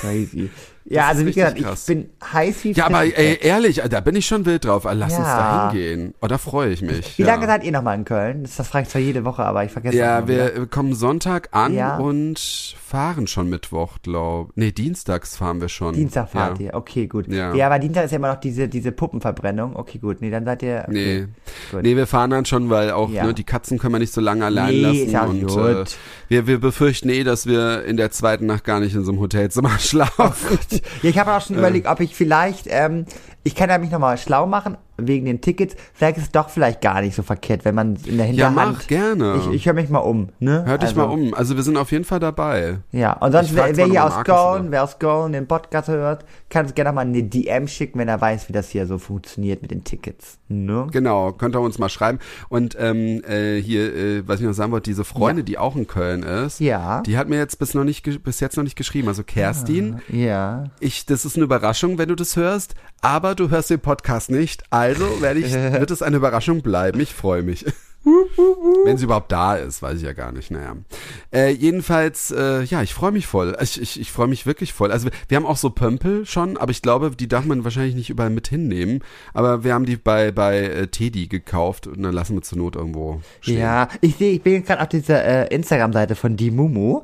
[SPEAKER 1] Crazy. Ja, also wie gesagt,
[SPEAKER 2] krass.
[SPEAKER 1] ich bin heiß wie
[SPEAKER 2] Ja, aber ey, ehrlich, da bin ich schon wild drauf. Lass uns
[SPEAKER 1] Ja.
[SPEAKER 2] da hingehen. Oh, da freue ich mich.
[SPEAKER 1] Wie
[SPEAKER 2] ja.
[SPEAKER 1] lange seid ihr nochmal in Köln? Das, das frage ich zwar jede Woche, aber ich vergesse
[SPEAKER 2] Ja,
[SPEAKER 1] wieder.
[SPEAKER 2] wir kommen Sonntag an und fahren schon Mittwoch, glaub. Nee, dienstags fahren wir schon.
[SPEAKER 1] Dienstag fahrt
[SPEAKER 2] ja.
[SPEAKER 1] ihr, okay, gut.
[SPEAKER 2] Ja.
[SPEAKER 1] Ja. aber Dienstag ist ja immer noch diese, diese Puppenverbrennung. Okay, gut. Nee, dann seid ihr.
[SPEAKER 2] Nee.
[SPEAKER 1] Okay. Gut.
[SPEAKER 2] Nee, wir fahren dann schon, weil auch
[SPEAKER 1] Ja.
[SPEAKER 2] ne, die Katzen können wir nicht so lange allein
[SPEAKER 1] Nee,
[SPEAKER 2] lassen.
[SPEAKER 1] ist ja
[SPEAKER 2] und
[SPEAKER 1] gut.
[SPEAKER 2] äh, wir, wir befürchten eh, dass wir in der zweiten Nacht gar nicht in so einem Hotelzimmer schlafen.
[SPEAKER 1] Ja, ich habe auch schon überlegt, ob ich vielleicht, ähm, ich kann ja mich nochmal schlau machen wegen den Tickets. Vielleicht ist es doch vielleicht gar nicht so verkehrt, wenn man in der
[SPEAKER 2] ja,
[SPEAKER 1] Hinterhand.
[SPEAKER 2] mach gerne.
[SPEAKER 1] Ich, ich höre mich mal um, ne?
[SPEAKER 2] Hör dich
[SPEAKER 1] Also,
[SPEAKER 2] mal um. Also wir sind auf jeden Fall dabei.
[SPEAKER 1] Ja, und sonst, wer, wer hier aus Köln, wer aus Köln den Podcast hört, kann uns gerne mal eine DM schicken, wenn er weiß, wie das hier so funktioniert mit den Tickets. Ne?
[SPEAKER 2] Genau, könnt ihr uns mal schreiben. Und ähm, äh, hier, äh, was ich noch sagen wollte, diese Freundin, die auch in Köln ist,
[SPEAKER 1] Ja.
[SPEAKER 2] die hat mir jetzt bis noch nicht bis jetzt noch nicht geschrieben. Also Kerstin,
[SPEAKER 1] Ja.
[SPEAKER 2] ich, das ist eine Überraschung, wenn du das hörst, aber du hörst den Podcast nicht. Also werde ich, wird es eine Überraschung bleiben. Ich freue mich. Wenn sie überhaupt da ist, weiß ich ja gar nicht. Naja. Äh, jedenfalls, äh, ja, ich freue mich voll. Ich, ich, ich freue mich wirklich voll. Also wir, wir haben auch so Pömpel schon, aber ich glaube, die darf man wahrscheinlich nicht überall mit hinnehmen. Aber wir haben die bei, bei äh, Teddy gekauft und dann lassen wir zur Not irgendwo stehen.
[SPEAKER 1] Ja, ich sehe, ich bin gerade auf dieser äh, Instagram-Seite von die Mumu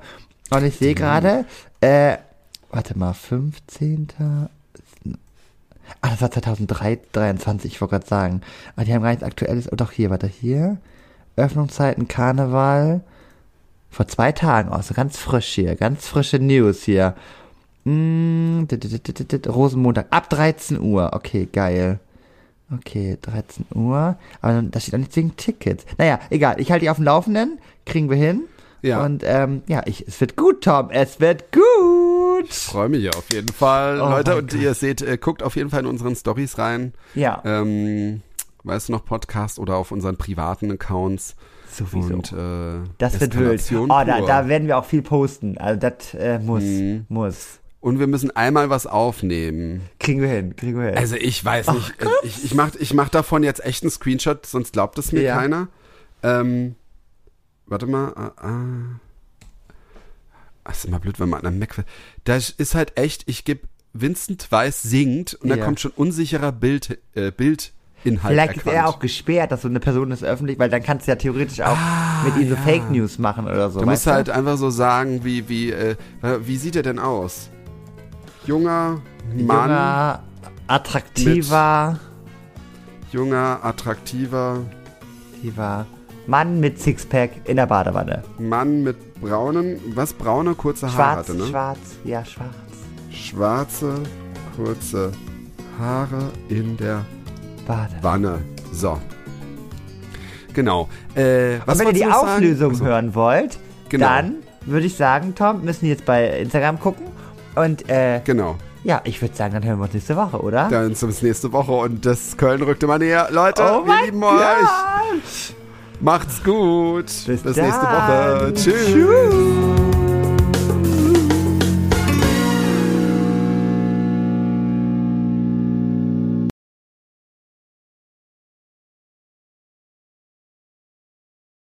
[SPEAKER 1] und ich sehe gerade, äh, warte mal, 15. Ah, das war 2023, ich wollte gerade sagen. Ah, die haben gar nichts Aktuelles. Oh, doch, hier, warte, hier. Öffnungszeiten, Karneval. Vor zwei Tagen auch, so ganz frisch hier, ganz frische News hier. Mm, Rosenmontag, ab 13 Uhr. Okay, geil. Okay, 13 Uhr. Aber da steht auch nichts wegen Tickets. Naja, egal. Ich halte die auf dem Laufenden. Kriegen wir hin.
[SPEAKER 2] Ja.
[SPEAKER 1] Und ähm, ja, ich, es wird gut, Tom. Es wird gut.
[SPEAKER 2] Freue mich auf jeden Fall,
[SPEAKER 1] Oh
[SPEAKER 2] Leute. Und ihr seht, äh, guckt auf jeden Fall in unseren Stories rein.
[SPEAKER 1] Ja,
[SPEAKER 2] Ähm, weißt du noch, Podcast oder auf unseren privaten Accounts.
[SPEAKER 1] sowieso.
[SPEAKER 2] Und äh,
[SPEAKER 1] das wird wild. Oh, da, da werden wir auch viel posten. Also das äh, muss,
[SPEAKER 2] Mhm.
[SPEAKER 1] muss.
[SPEAKER 2] Und wir müssen einmal was aufnehmen.
[SPEAKER 1] Kriegen wir hin, kriegen wir hin.
[SPEAKER 2] Also ich weiß nicht, äh, ich, ich mach, ich mach davon jetzt echt einen Screenshot, sonst glaubt es mir
[SPEAKER 1] Ja.
[SPEAKER 2] keiner. Ähm, warte mal. Ah, ah. Ach, ist immer blöd, wenn man an einem Mac... Das ist halt echt, ich gebe Vincent Weiss singt und da
[SPEAKER 1] Ja.
[SPEAKER 2] kommt schon unsicherer Bild, äh, Bildinhalt
[SPEAKER 1] Vielleicht ist
[SPEAKER 2] erkannt.
[SPEAKER 1] er auch gesperrt, dass so eine Person ist öffentlich, weil dann kannst du ja theoretisch auch mit ihm so
[SPEAKER 2] Ah, ja.
[SPEAKER 1] Fake News machen oder so.
[SPEAKER 2] Du musst
[SPEAKER 1] weißt
[SPEAKER 2] halt einfach so sagen, wie, wie, äh, wie sieht er denn aus? Junger Mann,
[SPEAKER 1] Junger, attraktiver,
[SPEAKER 2] junger, attraktiver
[SPEAKER 1] attraktiver Mann mit Sixpack in der Badewanne.
[SPEAKER 2] Mann mit braunen, was braune, kurze Haare
[SPEAKER 1] Schwarz,
[SPEAKER 2] hatte, ne?
[SPEAKER 1] schwarz, ja, schwarz.
[SPEAKER 2] Schwarze, kurze Haare in der
[SPEAKER 1] Badewanne.
[SPEAKER 2] Wanne. So. Genau. Äh, was
[SPEAKER 1] Und wenn ihr die? Auflösung
[SPEAKER 2] Achso.
[SPEAKER 1] hören wollt,
[SPEAKER 2] Genau.
[SPEAKER 1] dann würde ich sagen, Tom, müssen wir jetzt bei Instagram gucken. Und äh,
[SPEAKER 2] Genau.
[SPEAKER 1] ja, ich würde sagen, dann hören wir uns nächste Woche, oder?
[SPEAKER 2] Dann bis nächste Woche und das Köln rückt immer näher. Leute,
[SPEAKER 1] oh
[SPEAKER 2] wir lieben
[SPEAKER 1] Gott!
[SPEAKER 2] euch. Macht's gut.
[SPEAKER 1] Bis,
[SPEAKER 2] nächste
[SPEAKER 1] dann.
[SPEAKER 2] Woche. Tschüss.
[SPEAKER 1] Tschüss.